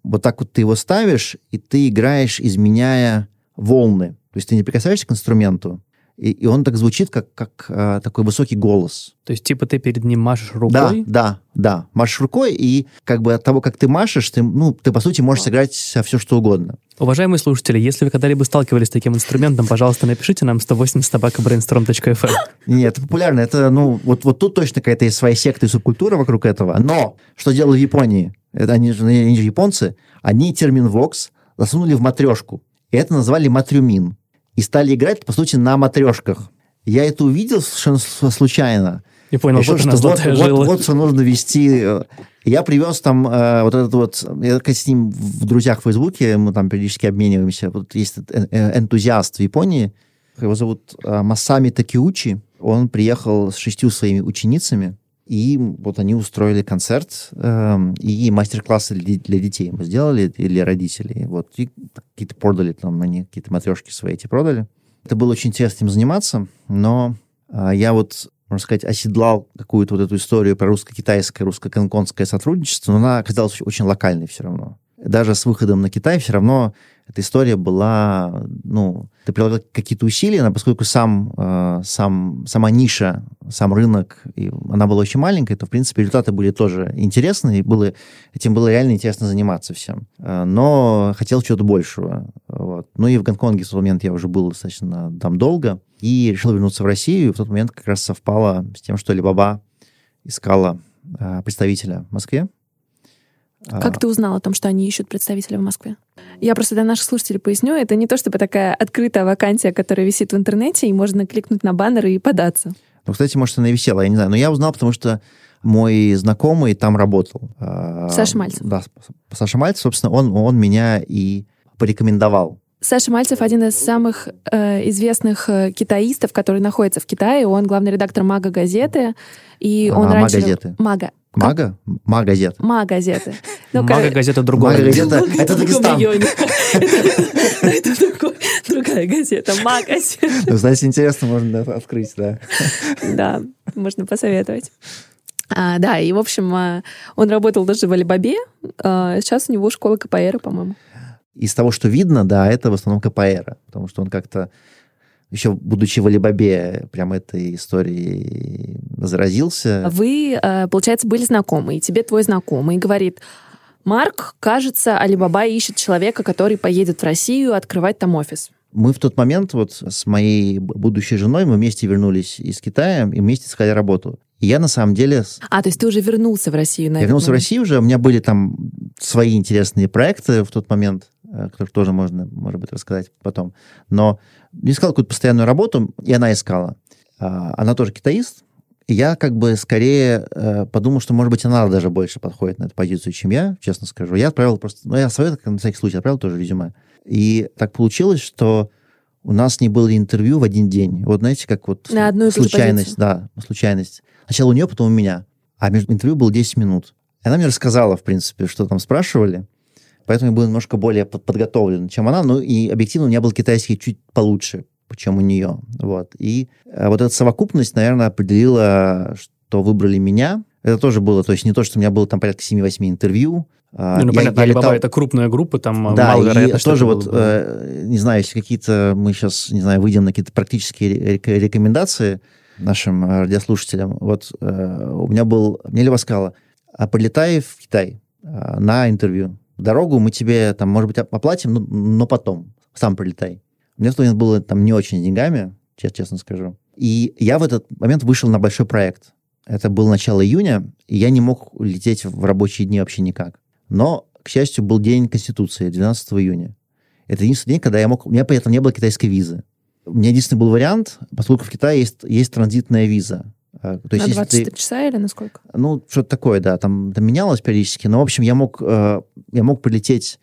вот так вот ты его ставишь, и ты играешь, изменяя волны. То есть ты не прикасаешься к инструменту, и, и он так звучит, как, как а, такой высокий голос. То есть, типа, ты перед ним машешь рукой? Да, да, да. Машешь рукой, и как бы от того, как ты машешь, ты, ну, ты, по сути, можешь сыграть все, что угодно. Уважаемые слушатели, если вы когда-либо сталкивались с таким инструментом, пожалуйста, напишите нам 180 собакаbrainstorm.fm. Нет, это популярно. Это, ну, вот, вот тут точно какая-то есть своя секта и субкультура вокруг этого. Но что делали в Японии? Это они же, они же японцы. Они термин «вокс» засунули в матрешку. И это назвали матрюмин и стали играть, по сути, на матрешках. Я это увидел совершенно случайно. И понял, Решил, вот, что вот, вот, вот что нужно вести. Я привез там э, вот этот вот... Я с ним в друзьях в Фейсбуке, мы там периодически обмениваемся. Вот есть э, э, энтузиаст в Японии, его зовут э, Масами Такиучи. Он приехал с шестью своими ученицами, и вот они устроили концерт э, и мастер-классы для, детей мы сделали, и для родителей. Вот, и какие-то продали там, они какие-то матрешки свои эти продали. Это было очень интересно им заниматься, но э, я вот, можно сказать, оседлал какую-то вот эту историю про русско-китайское, русско-гонконгское сотрудничество, но она оказалась очень локальной все равно. Даже с выходом на Китай все равно эта история была, ну, ты прилагал какие-то усилия, но поскольку сам, э, сам, сама ниша, сам рынок, и она была очень маленькая, то, в принципе, результаты были тоже интересны, и было, этим было реально интересно заниматься всем. Э, но хотел чего-то большего. Вот. Ну и в Гонконге в тот момент я уже был достаточно там долго, и решил вернуться в Россию, и в тот момент как раз совпало с тем, что Alibaba искала э, представителя в Москве, как а. ты узнал о том, что они ищут представителя в Москве? Я просто для наших слушателей поясню, это не то чтобы такая открытая вакансия, которая висит в интернете, и можно кликнуть на баннер и податься. Ну, кстати, может, она и висела, я не знаю. Но я узнал, потому что мой знакомый там работал. А, Саша Мальцев. Да, Саша Мальцев, собственно, он, он меня и порекомендовал. Саша Мальцев один из самых э, известных э, китаистов, который находится в Китае. Он главный редактор Мага газеты. И а, он раньше... Мага-газеты. Мага. Мага? Мага-газета. Мага-газеты. Ну, Мага-газета другая. Мага-газета — это Дагестан. Это другая газета. Мага-газета. Ну, значит, интересно, можно открыть, да. Да, можно посоветовать. А, да, и, в общем, а, он работал даже в Алибабе. А, сейчас у него школа КПР, по-моему. Из того, что видно, да, это в основном КПР, потому что он как-то еще будучи в Алибабе, прям этой историей заразился. Вы, э, получается, были знакомы, и тебе твой знакомый говорит, Марк, кажется, Алибаба ищет человека, который поедет в Россию открывать там офис. Мы в тот момент вот с моей будущей женой, мы вместе вернулись из Китая и вместе искали работу. И я на самом деле... А, то есть ты уже вернулся в Россию? На я вернулся в Россию уже, у меня были там свои интересные проекты в тот момент, о которых тоже можно, может быть, рассказать потом. Но искал какую-то постоянную работу, и она искала. А, она тоже китаист, и я как бы скорее э, подумал, что, может быть, она даже больше подходит на эту позицию, чем я, честно скажу. Я отправил просто... Ну, я свое, на всякий случай, отправил тоже резюме. И так получилось, что у нас не было интервью в один день. Вот знаете, как вот на одну случайность. Да, случайность. Сначала у нее, потом у меня. А между интервью было 10 минут. И она мне рассказала, в принципе, что там спрашивали. Поэтому я был немножко более подготовлен, чем она. Ну и объективно у меня был китайский чуть получше, чем у нее. Вот. И э, вот эта совокупность, наверное, определила, что выбрали меня. Это тоже было, то есть не то, что у меня было там порядка 7-8 интервью, а, ну, я, понятно, я Alibaba летал... это крупная группа, там да, мало и тоже вот, э, не знаю, если какие-то, мы сейчас, не знаю, выйдем на какие-то практические рекомендации нашим э, радиослушателям. Вот э, у меня был, мне Лева сказала, а полетай в Китай э, на интервью дорогу мы тебе, там, может быть, оплатим, но, но потом, сам прилетай. У меня в было там не очень с деньгами, честно скажу. И я в этот момент вышел на большой проект. Это было начало июня, и я не мог лететь в рабочие дни вообще никак. Но, к счастью, был день Конституции, 12 июня. Это единственный день, когда я мог... У меня при этом не было китайской визы. У меня единственный был вариант, поскольку в Китае есть, есть транзитная виза. А, то есть, на 23 ты, часа или на сколько? Ну, что-то такое, да. Там, там менялось периодически. Но, в общем, я мог, э, я мог прилететь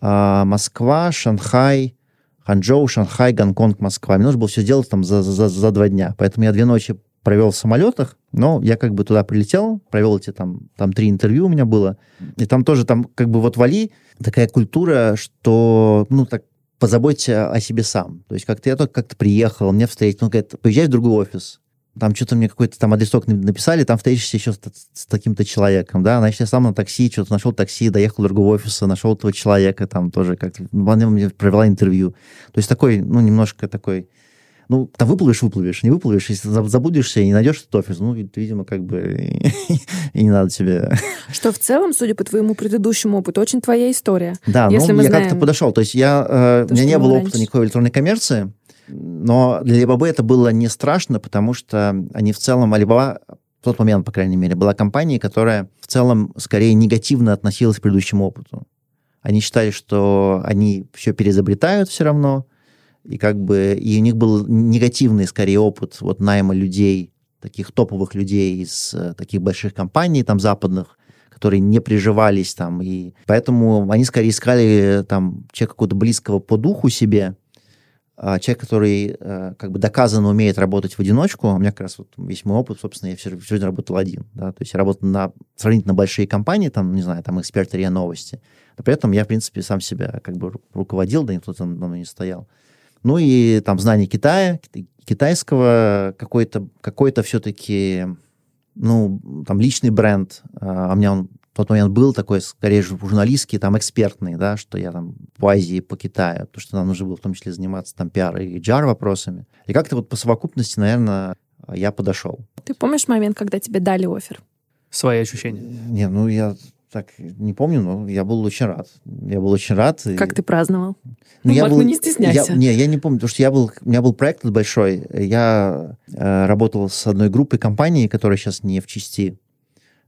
э, Москва, Шанхай, Ханчжоу, Шанхай, Гонконг, Москва. Мне нужно было все сделать там за, за, за два дня. Поэтому я две ночи провел в самолетах, но я как бы туда прилетел, провел эти там, там три интервью у меня было. И там тоже там как бы вот вали такая культура, что, ну, так, позаботься о себе сам. То есть как-то я только как-то приехал, мне встретил, ну, говорит, поезжай в другой офис там что-то мне какой-то там адресок написали, там встретишься еще с, с таким-то человеком, да, значит, я сам на такси, что-то нашел такси, доехал до другого офиса, нашел этого человека, там тоже как-то, она мне провела интервью. То есть такой, ну, немножко такой ну, там выплывешь, выплывешь, не выплывешь, если забудешься и не найдешь этот офис, ну, видимо, как бы [LAUGHS] и не надо тебе... Что в целом, судя по твоему предыдущему опыту, очень твоя история. Да, если ну, я знаем... как-то подошел. То есть я, э, у меня не было раньше. опыта никакой электронной коммерции, но для Alibaba это было не страшно, потому что они в целом, Alibaba в тот момент, по крайней мере, была компанией, которая в целом скорее негативно относилась к предыдущему опыту. Они считали, что они все переизобретают все равно, и как бы и у них был негативный скорее опыт вот найма людей, таких топовых людей из э, таких больших компаний там западных, которые не приживались там, и поэтому они скорее искали там человека какого-то близкого по духу себе, человек, который э, как бы доказанно умеет работать в одиночку, у меня как раз вот весь мой опыт, собственно, я всю жизнь работал один, да, то есть я работал на сравнительно большие компании, там, не знаю, там, эксперт РИА Новости, но при этом я, в принципе, сам себя как бы руководил, да никто там давно не стоял. Ну и там знание Китая, китайского, какой-то какой все-таки, ну, там личный бренд, а, а у меня он в тот момент был такой, скорее журналистский, там, экспертный, да, что я там по Азии, по Китаю, потому что нам нужно было в том числе заниматься там пиар и HR вопросами. И как-то вот по совокупности, наверное, я подошел. Ты помнишь момент, когда тебе дали офер? Свои ощущения? Не, ну я так не помню, но я был очень рад. Я был очень рад. Как и... ты праздновал? Ну, я был, ну не стесняйся. Я, не, я не помню, потому что я был, у меня был проект большой. Я э, работал с одной группой компаний, которая сейчас не в части.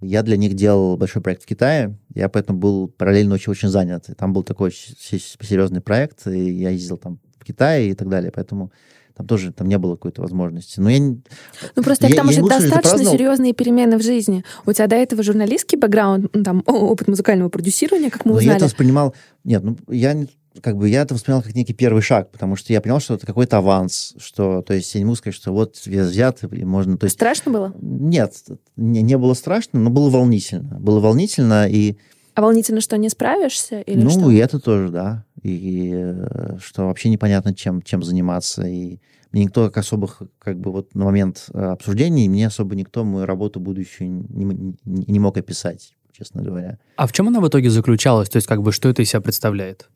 Я для них делал большой проект в Китае, я поэтому был параллельно очень, очень занят. И там был такой серьезный проект, и я ездил там в Китай и так далее, поэтому там тоже там не было какой-то возможности. Но я Ну, просто я, там уже достаточно серьезные перемены в жизни. У тебя до этого журналистский бэкграунд, там, опыт музыкального продюсирования, как мы Но узнали. я это воспринимал... Нет, ну, я как бы я это воспринял как некий первый шаг, потому что я понял, что это какой-то аванс, что, то есть я не могу сказать, что вот вес взят, и можно... То есть, страшно было? Нет, не, не было страшно, но было волнительно. Было волнительно, и... А волнительно, что не справишься? Или ну, что? и это тоже, да. И, и э, что вообще непонятно, чем, чем заниматься. И мне никто как особых, как бы вот на момент э, обсуждений, мне особо никто мою работу будущую не, не, не мог описать, честно говоря. А в чем она в итоге заключалась? То есть, как бы, что это из себя представляет?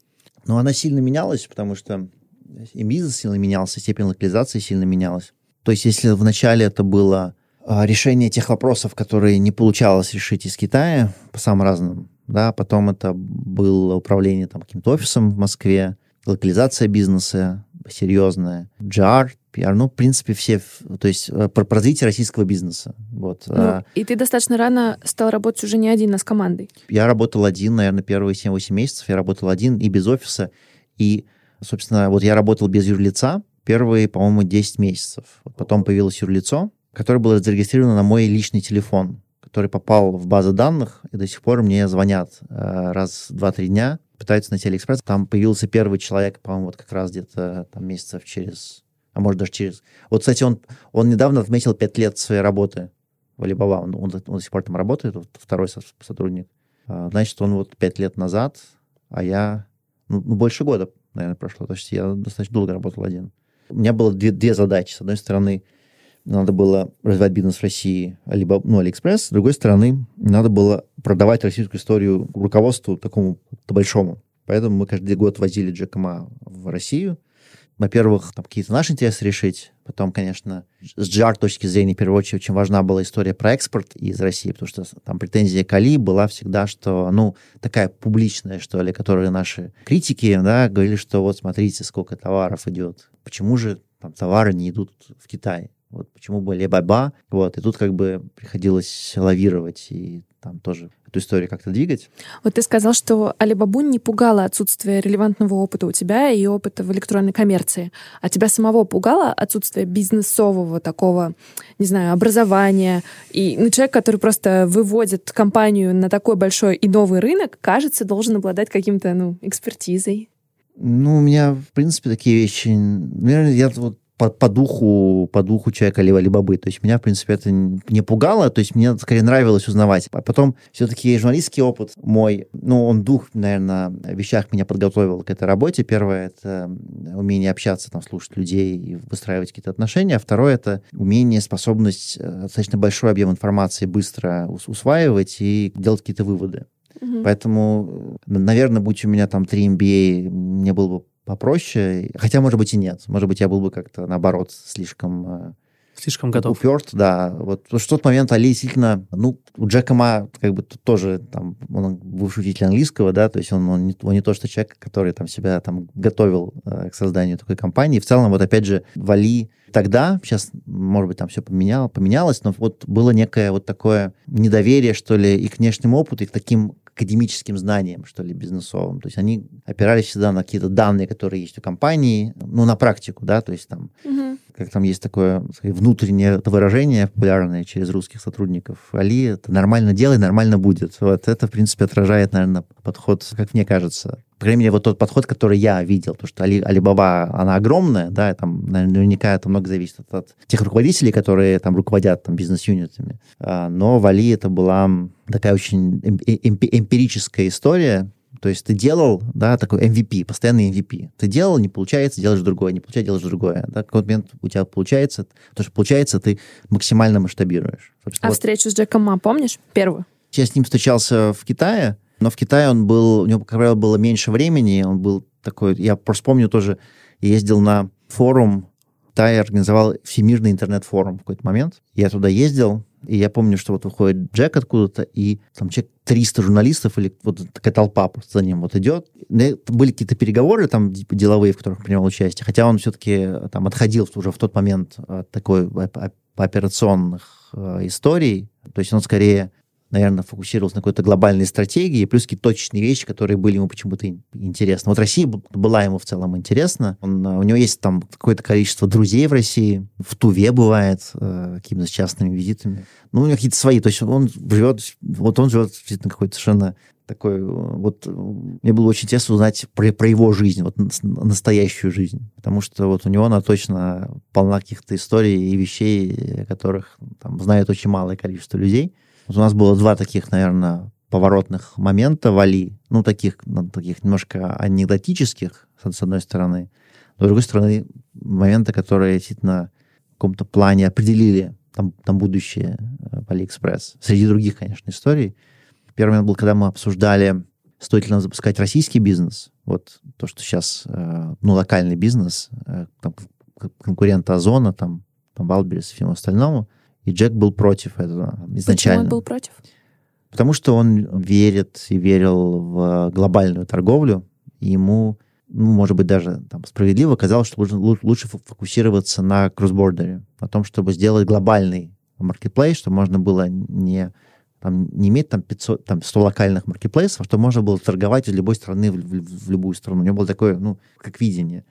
Но она сильно менялась, потому что и бизнес сильно менялся, степень локализации сильно менялась. То есть если вначале это было а, решение тех вопросов, которые не получалось решить из Китая по самым разным, да, потом это было управление там каким-то офисом в Москве, локализация бизнеса серьезная, GR, PR, ну, в принципе, все, то есть э, про, про развитие российского бизнеса. Вот. Ну, а и ты достаточно рано стал работать уже не один, а с командой. Я работал один, наверное, первые 7-8 месяцев. Я работал один и без офиса. И, собственно, вот я работал без юрлица первые, по-моему, 10 месяцев. Вот потом появилось юрлицо, которое было зарегистрировано на мой личный телефон, который попал в базу данных, и до сих пор мне звонят э, раз в 2-3 дня, пытаются найти Алиэкспресс. Там появился первый человек, по-моему, вот как раз где-то там месяцев через а может даже через... Вот, кстати, он, он недавно отметил пять лет своей работы в Alibaba. Он, он, он до сих пор там работает, вот, второй сотрудник. А, значит, он вот пять лет назад, а я... Ну, ну, больше года, наверное, прошло. То есть я достаточно долго работал один. У меня было две, две задачи. С одной стороны, надо было развивать бизнес в России, Alibaba, ну, Алиэкспресс. С другой стороны, надо было продавать российскую историю руководству такому большому. Поэтому мы каждый год возили Джека Ма в Россию – во-первых, там какие-то наши интересы решить. Потом, конечно, с GR точки зрения, в первую очередь, очень важна была история про экспорт из России, потому что там претензия Кали была всегда, что, ну, такая публичная, что ли, которые наши критики, да, говорили, что вот смотрите, сколько товаров идет. Почему же там товары не идут в Китай? Вот почему были баба, вот, и тут как бы приходилось лавировать и там тоже эту историю как-то двигать. Вот ты сказал, что Алибабу не пугало отсутствие релевантного опыта у тебя и опыта в электронной коммерции. А тебя самого пугало отсутствие бизнесового такого, не знаю, образования? И ну, человек, который просто выводит компанию на такой большой и новый рынок, кажется, должен обладать каким-то, ну, экспертизой. Ну, у меня, в принципе, такие вещи... Наверное, я вот по, по духу, по духу человека либо Алибабы. То есть меня, в принципе, это не пугало, то есть мне скорее нравилось узнавать. А потом все-таки журналистский опыт мой, ну, он дух, наверное, вещах меня подготовил к этой работе. Первое — это умение общаться, там, слушать людей и выстраивать какие-то отношения. А второе — это умение, способность э, достаточно большой объем информации быстро усваивать и делать какие-то выводы. Угу. Поэтому, наверное, будь у меня там 3 MBA, мне было бы попроще. Хотя, может быть, и нет. Может быть, я был бы как-то, наоборот, слишком э, Слишком готов. Уперт, да. Вот потому что в тот момент Али действительно, ну, у Джека Ма как бы тоже там, он бывший учитель английского, да, то есть он, он, не, он не то, что человек, который там себя там готовил э, к созданию такой компании. В целом, вот опять же, в Али тогда, сейчас, может быть, там все поменяло, поменялось, но вот было некое вот такое недоверие, что ли, и к внешнему опыту, и к таким академическим знаниям, что ли, бизнесовым. То есть они опирались всегда на какие-то данные, которые есть у компании, ну, на практику, да, то есть там, угу. как там есть такое сказать, внутреннее выражение популярное через русских сотрудников. Али, это нормально делай, нормально будет. Вот это, в принципе, отражает, наверное, подход, как мне кажется, по крайней мере, вот тот подход, который я видел, то что Али, Алибаба, она огромная, да, там наверняка это много зависит от, от тех руководителей, которые там руководят там бизнес-юнитами. А, но в Али это была такая очень эмпирическая история, то есть ты делал, да, такой MVP, постоянный MVP. Ты делал, не получается, делаешь другое, не получается, делаешь другое. Да, какой момент у тебя получается, то, что получается, ты максимально масштабируешь. Собственно, а вот. встречу с Джеком Ма помнишь? Первую? Я с ним встречался в Китае, но в Китае он был, у него, как правило, было меньше времени, он был такой, я просто помню тоже, ездил на форум, Тай организовал всемирный интернет-форум в какой-то момент. Я туда ездил, и я помню, что вот выходит Джек откуда-то, и там человек 300 журналистов или вот такая толпа просто за ним вот идет. Были какие-то переговоры там типа, деловые, в которых принимал участие, хотя он все-таки там отходил уже в тот момент от такой операционных э, историй. То есть он скорее наверное, фокусировался на какой-то глобальной стратегии, плюс какие-то точечные вещи, которые были ему почему-то интересны. Вот Россия была ему в целом интересна. Он, у него есть там какое-то количество друзей в России. В Туве бывает, э, какими-то частными визитами. Ну, у него какие-то свои. То есть он живет, вот он живет действительно какой-то совершенно такой, вот мне было очень интересно узнать про, про его жизнь, вот настоящую жизнь, потому что вот у него она точно полна каких-то историй и вещей, которых там знает очень малое количество людей. Вот у нас было два таких, наверное, поворотных момента в Али, ну, таких, ну, таких немножко анекдотических, с одной стороны, с другой стороны, моменты, которые действительно в каком-то плане определили там, там будущее э, Алиэкспресс. Среди других, конечно, историй. Первый момент был, когда мы обсуждали, стоит ли нам запускать российский бизнес. Вот то, что сейчас, э, ну, локальный бизнес, э, там, конкурента Озона, там, там Wildberries и всему остальному – и Джек был против этого изначально. Почему он был против? Потому что он верит и верил в глобальную торговлю, и ему, ну, может быть, даже там, справедливо казалось, что лучше, лучше фокусироваться на cross-border е, на том, чтобы сделать глобальный маркетплейс, чтобы можно было не, там, не иметь там, 500, там 100 локальных маркетплейсов, а чтобы можно было торговать из любой страны в, в, в любую страну. У него было такое, ну, как видение.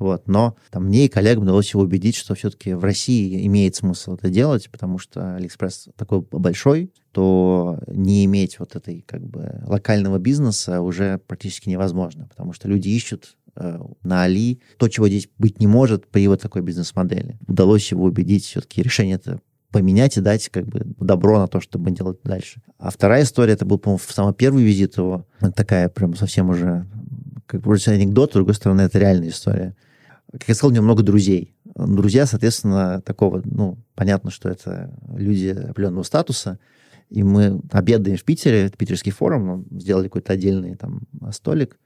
Вот. Но там, мне и коллегам удалось его убедить, что все-таки в России имеет смысл это делать, потому что Алиэкспресс такой большой, то не иметь вот этой как бы локального бизнеса уже практически невозможно, потому что люди ищут э, на Али то, чего здесь быть не может при вот такой бизнес-модели. Удалось его убедить, все-таки решение это поменять и дать как бы добро на то, чтобы делать дальше. А вторая история, это был, по-моему, самый первый визит его. Такая прям совсем уже, как бы анекдот, с другой стороны, это реальная история как я сказал, у него много друзей. Друзья, соответственно, такого, ну, понятно, что это люди определенного статуса. И мы обедаем в Питере, это питерский форум, сделали какой-то отдельный там столик.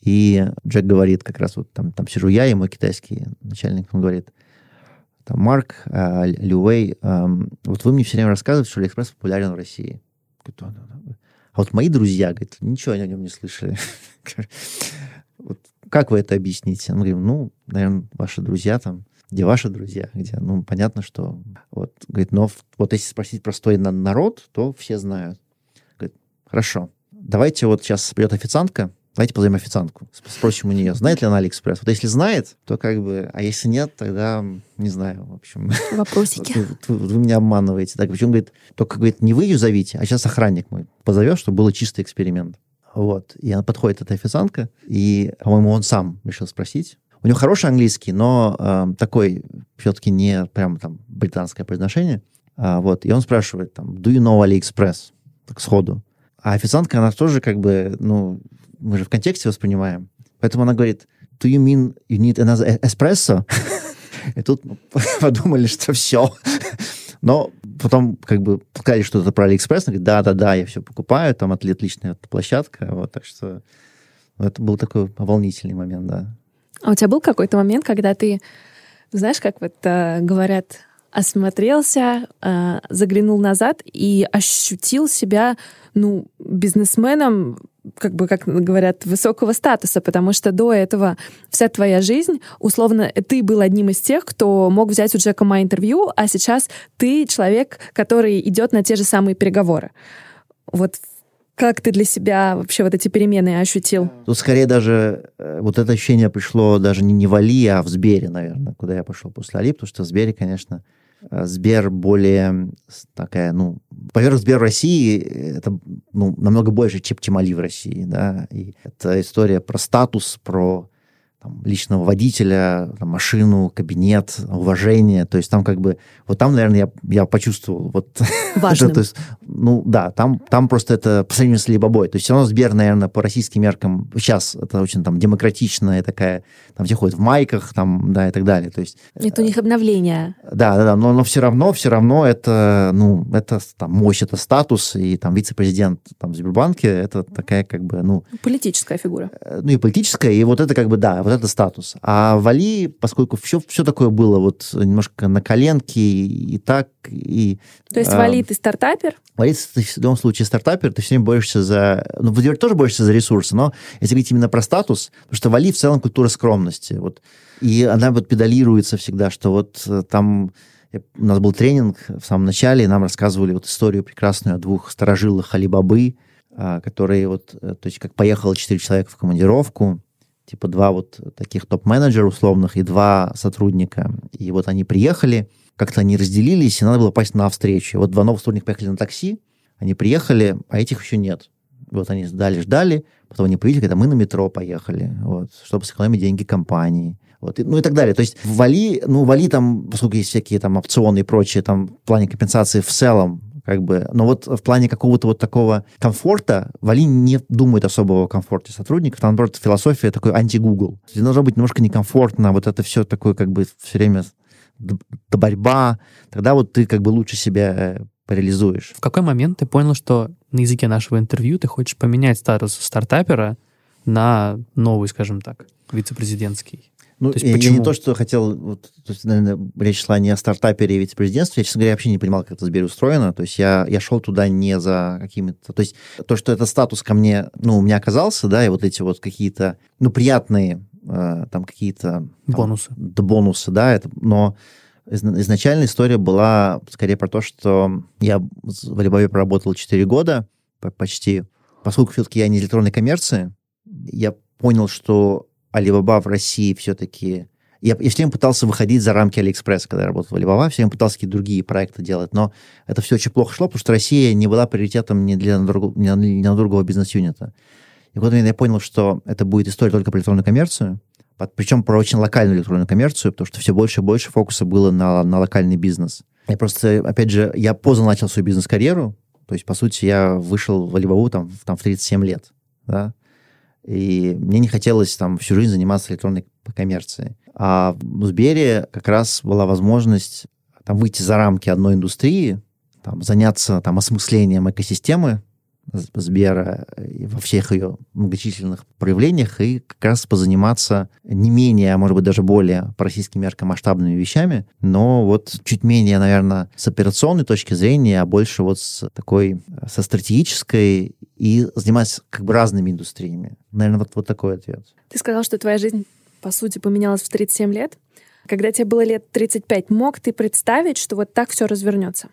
И Джек говорит, как раз вот там, там сижу я и мой китайский начальник, он говорит, там, Марк, э, Люэй, э, вот вы мне все время рассказываете, что Алиэкспресс популярен в России. А вот мои друзья, говорит, ничего о нем не слышали. [LAUGHS] вот как вы это объясните? Мы говорим, ну, наверное, ваши друзья там, где ваши друзья, где, ну, понятно, что, вот, говорит, но вот если спросить простой народ, то все знают. Говорит, хорошо, давайте вот сейчас придет официантка, давайте позовем официантку, спросим у нее, знает ли она Алиэкспресс. Вот если знает, то как бы, а если нет, тогда не знаю, в общем. Вопросики. Вы, вы, вы меня обманываете. Так, причем, говорит, только, говорит, не вы ее зовите, а сейчас охранник мой позовет, чтобы было чистый эксперимент. Вот. И она подходит, эта официантка, и, по-моему, он сам решил спросить. У него хороший английский, но э, такой все-таки не прям там британское произношение. А, вот. И он спрашивает там, do you know AliExpress? Так сходу. А официантка, она тоже как бы, ну, мы же в контексте воспринимаем. Поэтому она говорит, do you mean you need another espresso? [LAUGHS] И тут [LAUGHS] подумали, что все. Но потом как бы сказали что-то про Алиэкспресс, говорит, да-да-да, я все покупаю, там отличная площадка, вот, так что это был такой волнительный момент, да. А у тебя был какой-то момент, когда ты, знаешь, как вот э, говорят, осмотрелся, э, заглянул назад и ощутил себя, ну, бизнесменом, как бы, как говорят, высокого статуса, потому что до этого вся твоя жизнь, условно, ты был одним из тех, кто мог взять у Джека Ма интервью, а сейчас ты человек, который идет на те же самые переговоры. Вот как ты для себя вообще вот эти перемены ощутил? Тут скорее даже э, вот это ощущение пришло даже не, не в Али, а в Сбере, наверное, куда я пошел после Али, потому что в Сбере, конечно, Сбер более такая, ну, поверх Сбер России это ну, намного больше, чем, чем Али в России, да, и это история про статус, про там, личного водителя, там, машину, кабинет, уважение. То есть там как бы... Вот там, наверное, я, я почувствовал вот... [LAUGHS] Важным. то есть, ну да, там, там просто это по сравнению с Либобой. То есть все равно Сбер, наверное, по российским меркам сейчас это очень там демократичная такая... Там все ходят в майках, там, да, и так далее. То есть... Это у них обновление. Да, да, да, но, но все равно, все равно это, ну, это там мощь, это статус, и там вице-президент там Сбербанке, это такая как бы, ну... Политическая фигура. Ну и политическая, и вот это как бы, да, вот это статус. А в Али, поскольку все, все такое было вот немножко на коленке и, и так, и... То есть а, в Али ты стартапер? В Али ты в любом случае стартапер, ты все время борешься за... Ну, в Али тоже борешься за ресурсы, но если говорить именно про статус, потому что в Али в целом культура скромности, вот, и она вот педалируется всегда, что вот э, там у нас был тренинг в самом начале, и нам рассказывали вот историю прекрасную о двух старожилах Алибабы, а, которые вот, э, то есть как поехало четыре человека в командировку, типа два вот таких топ-менеджера условных и два сотрудника. И вот они приехали, как-то они разделились, и надо было пасть на встречу. Вот два новых сотрудника поехали на такси, они приехали, а этих еще нет. Вот они ждали-ждали, потом они приехали, когда мы на метро поехали, вот, чтобы сэкономить деньги компании. Вот, и, ну и так далее. То есть Вали, ну, Вали там, поскольку есть всякие там опционы и прочее, там в плане компенсации в целом как бы. Но вот в плане какого-то вот такого комфорта Вали не думает особого комфорте сотрудников. Там, наоборот, философия такой анти-Google. Должно быть немножко некомфортно, вот это все такое как бы все время борьба. Тогда вот ты как бы лучше себя э, реализуешь. В какой момент ты понял, что на языке нашего интервью ты хочешь поменять статус стартапера на новый, скажем так, вице-президентский? Ну, то есть, я, почему? я не то, что хотел, вот, то есть, наверное, речь шла не о стартапере и вице-президентстве, я, честно говоря, вообще не понимал, как это Сбер устроено, то есть я, я шел туда не за какими-то, то есть то, что этот статус ко мне, ну, у меня оказался, да, и вот эти вот какие-то, ну, приятные, э, там, какие-то... Бонусы. Да, бонусы, да, это, но изначально история была скорее про то, что я в Алибабе проработал 4 года почти, поскольку все-таки я не электронной коммерции, я понял, что Alibaba в России все-таки... Я, я все время пытался выходить за рамки Алиэкспресса, когда я работал в Alibaba, все время пытался какие-то другие проекты делать, но это все очень плохо шло, потому что Россия не была приоритетом ни для, друг, ни ни для другого бизнес-юнита. И вот я понял, что это будет история только про электронную коммерцию, причем про очень локальную электронную коммерцию, потому что все больше и больше фокуса было на, на локальный бизнес. Я просто, опять же, я поздно начал свою бизнес-карьеру, то есть, по сути, я вышел в Alibaba там, там в 37 лет, да, и мне не хотелось там всю жизнь заниматься электронной коммерцией. А в Сбере как раз была возможность там выйти за рамки одной индустрии, там, заняться там осмыслением экосистемы Сбера во всех ее многочисленных проявлениях и как раз позаниматься не менее, а может быть даже более по российским меркам масштабными вещами, но вот чуть менее, наверное, с операционной точки зрения, а больше вот с такой, со стратегической и заниматься как бы разными индустриями. Наверное, вот, вот такой ответ. Ты сказал, что твоя жизнь, по сути, поменялась в 37 лет. Когда тебе было лет 35, мог ты представить, что вот так все развернется?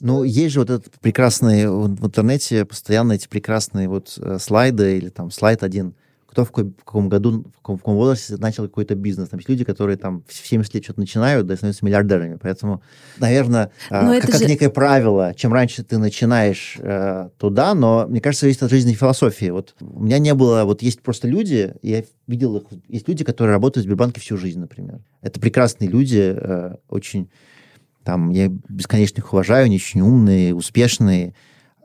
Ну, есть же вот этот прекрасный в интернете постоянно эти прекрасные вот э, слайды или там слайд один, кто в, какой, в каком году, в каком, в каком возрасте начал какой-то бизнес. Там есть люди, которые там в 70 лет что-то начинают, да, и становятся миллиардерами. Поэтому, наверное, э, как, же... как некое правило, чем раньше ты начинаешь э, туда, но, мне кажется, зависит от жизненной философии. Вот у меня не было, вот есть просто люди, я видел их, есть люди, которые работают в Сбербанке всю жизнь, например. Это прекрасные люди, э, очень там, я бесконечно их уважаю, они очень умные, успешные.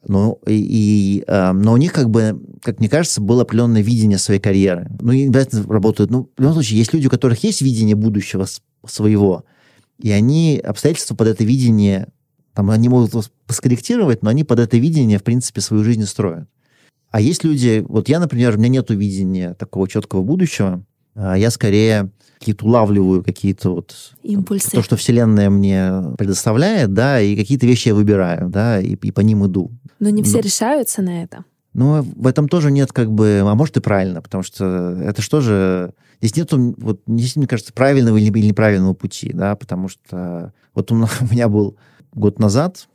Но, и, э, но у них, как бы, как мне кажется, было определенное видение своей карьеры. Ну, и обязательно работают. Ну, в любом случае, есть люди, у которых есть видение будущего своего, и они обстоятельства под это видение, там, они могут скорректировать, но они под это видение, в принципе, свою жизнь строят. А есть люди, вот я, например, у меня нет видения такого четкого будущего, я скорее какие-то улавливаю какие-то вот... Импульсы. То, что Вселенная мне предоставляет, да, и какие-то вещи я выбираю, да, и, и по ним иду. Но не все Но- решаются на это. Но в этом тоже нет как бы... А может и правильно, потому что это что же... Здесь нету, вот, здесь, мне кажется, правильного или неправильного пути, да, потому что вот у [LAUGHS] меня был год назад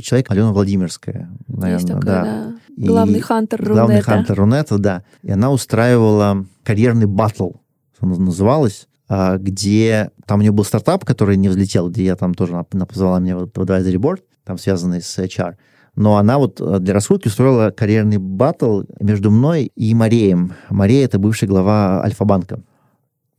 человек, Алена Владимирская, наверное, Есть такой, да. да. И Главный хантер Главный Рунета. хантер Рунета, да. И она устраивала карьерный батл, что оно называлось, а, где там у нее был стартап, который не взлетел, где я там тоже, она позвала меня в advisory board, там связанный с HR. Но она вот э, для раскрутки устроила карьерный батл между мной и Мареем. Мария — это бывший глава Альфа-банка.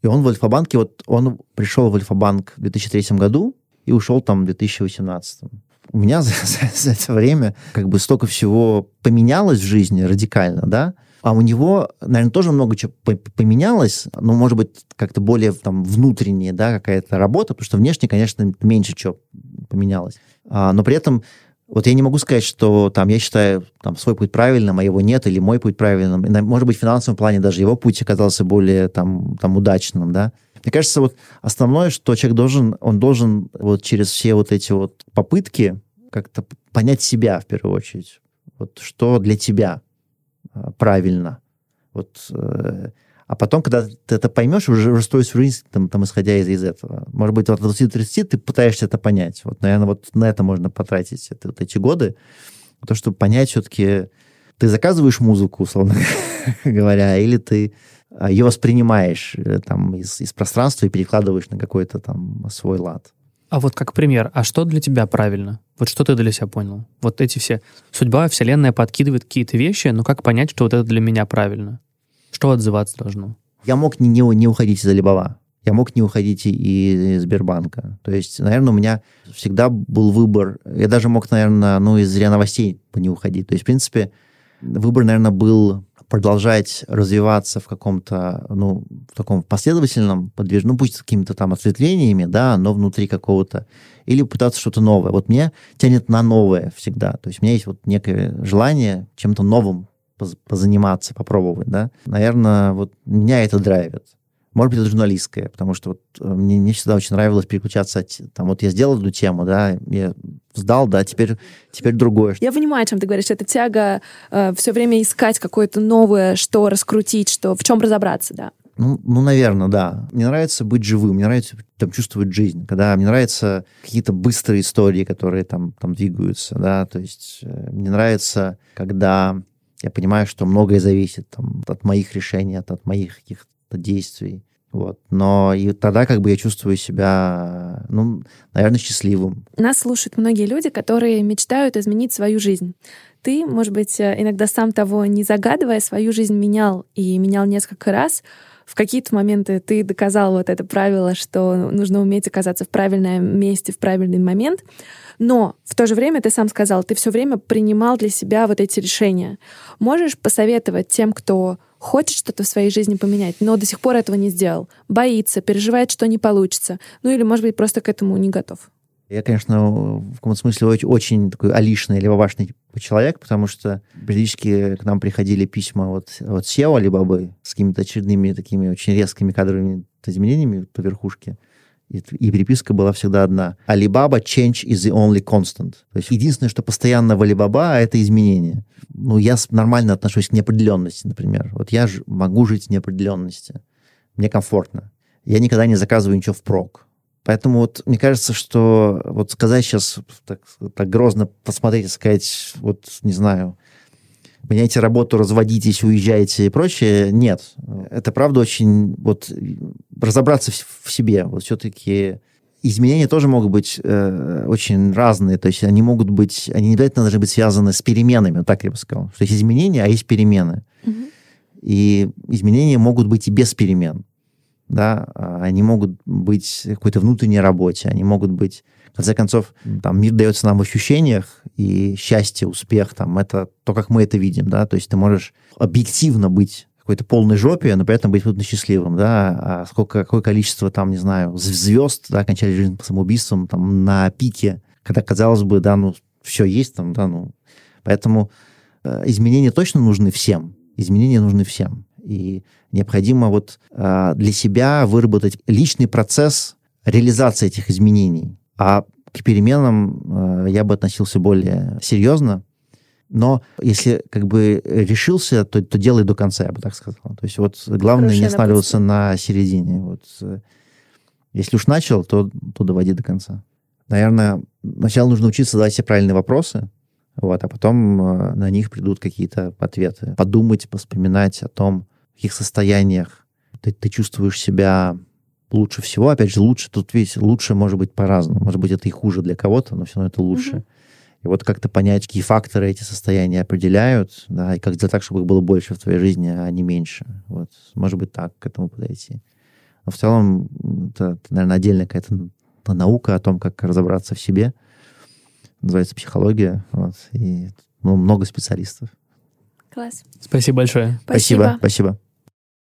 И он в Альфа-банке, вот он пришел в Альфа-банк в 2003 году и ушел там в 2018. У меня за, [LAUGHS] за- за это время как бы столько всего поменялось в жизни радикально, да, а у него, наверное, тоже много чего по- поменялось, но, может быть, как-то более там внутренняя, да, какая-то работа, потому что внешне, конечно, меньше чего поменялось. А, но при этом вот я не могу сказать, что там я считаю там свой путь правильным, а его нет, или мой путь правильным. Может быть, в финансовом плане даже его путь оказался более там, там удачным, да. Мне кажется, вот основное, что человек должен, он должен вот через все вот эти вот попытки как-то понять себя в первую очередь. Вот что для тебя а, правильно. Вот, э, а потом, когда ты это поймешь, уже, уже свою жизнь, там, там, исходя из, из этого. Может быть, от 20-30 ты пытаешься это понять. Вот, наверное, вот на это можно потратить это, вот эти годы. То, чтобы понять все-таки, ты заказываешь музыку, условно [LAUGHS] говоря, или ты ее воспринимаешь э, там из, из пространства и перекладываешь на какой-то там свой лад. А вот как пример, а что для тебя правильно? Вот что ты для себя понял? Вот эти все... Судьба, вселенная подкидывает какие-то вещи, но как понять, что вот это для меня правильно? Что отзываться должно? Я мог не, не, не уходить из Алибaba. Я мог не уходить и из Сбербанка. То есть, наверное, у меня всегда был выбор. Я даже мог, наверное, ну, из РИА Новостей не уходить. То есть, в принципе, выбор, наверное, был продолжать развиваться в каком-то, ну, в таком последовательном подвиж... ну, пусть с какими-то там ответвлениями, да, но внутри какого-то, или пытаться что-то новое. Вот меня тянет на новое всегда. То есть у меня есть вот некое желание чем-то новым поз- позаниматься, попробовать, да. Наверное, вот меня это драйвит. Может быть, это журналистское, потому что вот э, мне, мне всегда очень нравилось переключаться от... Там вот я сделал эту тему, да, я сдал, да, теперь, теперь другое. Я понимаю, о чем ты говоришь. Это тяга все время искать какое-то новое, что раскрутить, что в чем разобраться, да. Ну, ну, наверное, да. Мне нравится быть живым, мне нравится там чувствовать жизнь, когда мне нравятся какие-то быстрые истории, которые там, там двигаются, да, то есть э, мне нравится, когда я понимаю, что многое зависит там, от моих решений, от, от моих каких-то действий. Вот. Но и тогда как бы я чувствую себя, ну, наверное, счастливым. Нас слушают многие люди, которые мечтают изменить свою жизнь. Ты, может быть, э, иногда сам того не загадывая, свою жизнь менял и менял несколько раз. В какие-то моменты ты доказал вот это правило, что нужно уметь оказаться в правильном месте в правильный момент. Но в то же время ты сам сказал, ты все время принимал для себя вот эти решения. Можешь посоветовать тем, кто хочет что-то в своей жизни поменять, но до сих пор этого не сделал, боится, переживает, что не получится, ну или, может быть, просто к этому не готов? Я, конечно, в каком-то смысле очень, такой алишный, левобашный человек, потому что периодически к нам приходили письма вот от SEO Alibaba с какими-то очередными такими очень резкими кадровыми изменениями по верхушке. И, переписка была всегда одна. Alibaba change is the only constant. То есть единственное, что постоянно в Alibaba, это изменение. Ну, я нормально отношусь к неопределенности, например. Вот я могу жить в неопределенности. Мне комфортно. Я никогда не заказываю ничего впрок. Поэтому вот мне кажется, что вот сказать сейчас так, так грозно посмотреть и сказать, вот не знаю, меняйте работу, разводитесь, уезжайте и прочее, нет. Это правда очень вот разобраться в, в себе. Вот все-таки изменения тоже могут быть э, очень разные. То есть они могут быть, они не обязательно должны быть связаны с переменами, вот так я бы сказал. Что есть изменения, а есть перемены. И изменения могут быть и без перемен да, а они могут быть в какой-то внутренней работе, они могут быть, в конце концов, там, мир дается нам в ощущениях, и счастье, успех, там, это то, как мы это видим, да, то есть ты можешь объективно быть какой-то полной жопе, но при этом быть абсолютно счастливым, да, а сколько, какое количество, там, не знаю, звезд, да, кончали жизнь по самоубийствам, там, на пике, когда, казалось бы, да, ну, все есть там, да, ну, поэтому э, изменения точно нужны всем, изменения нужны всем. И необходимо вот э, для себя выработать личный процесс реализации этих изменений. А к переменам э, я бы относился более серьезно, но если как бы решился, то, то делай до конца, я бы так сказал. То есть вот главное Хорошее не останавливаться на середине. Вот, э, если уж начал, то, то доводи до конца. Наверное, сначала нужно учиться задать себе правильные вопросы, вот, а потом э, на них придут какие-то ответы. Подумать, вспоминать о том, каких состояниях ты, ты чувствуешь себя лучше всего. Опять же, лучше, тут весь лучше может быть по-разному. Может быть, это и хуже для кого-то, но все равно это лучше. Mm-hmm. И вот как-то понять, какие факторы эти состояния определяют, да, и как сделать так, чтобы их было больше в твоей жизни, а не меньше. Вот, может быть, так к этому подойти. Но в целом, это, это наверное, отдельная какая-то наука о том, как разобраться в себе. Называется психология. Вот, и ну, много специалистов. Класс. Спасибо большое. Спасибо. Спасибо. Спасибо.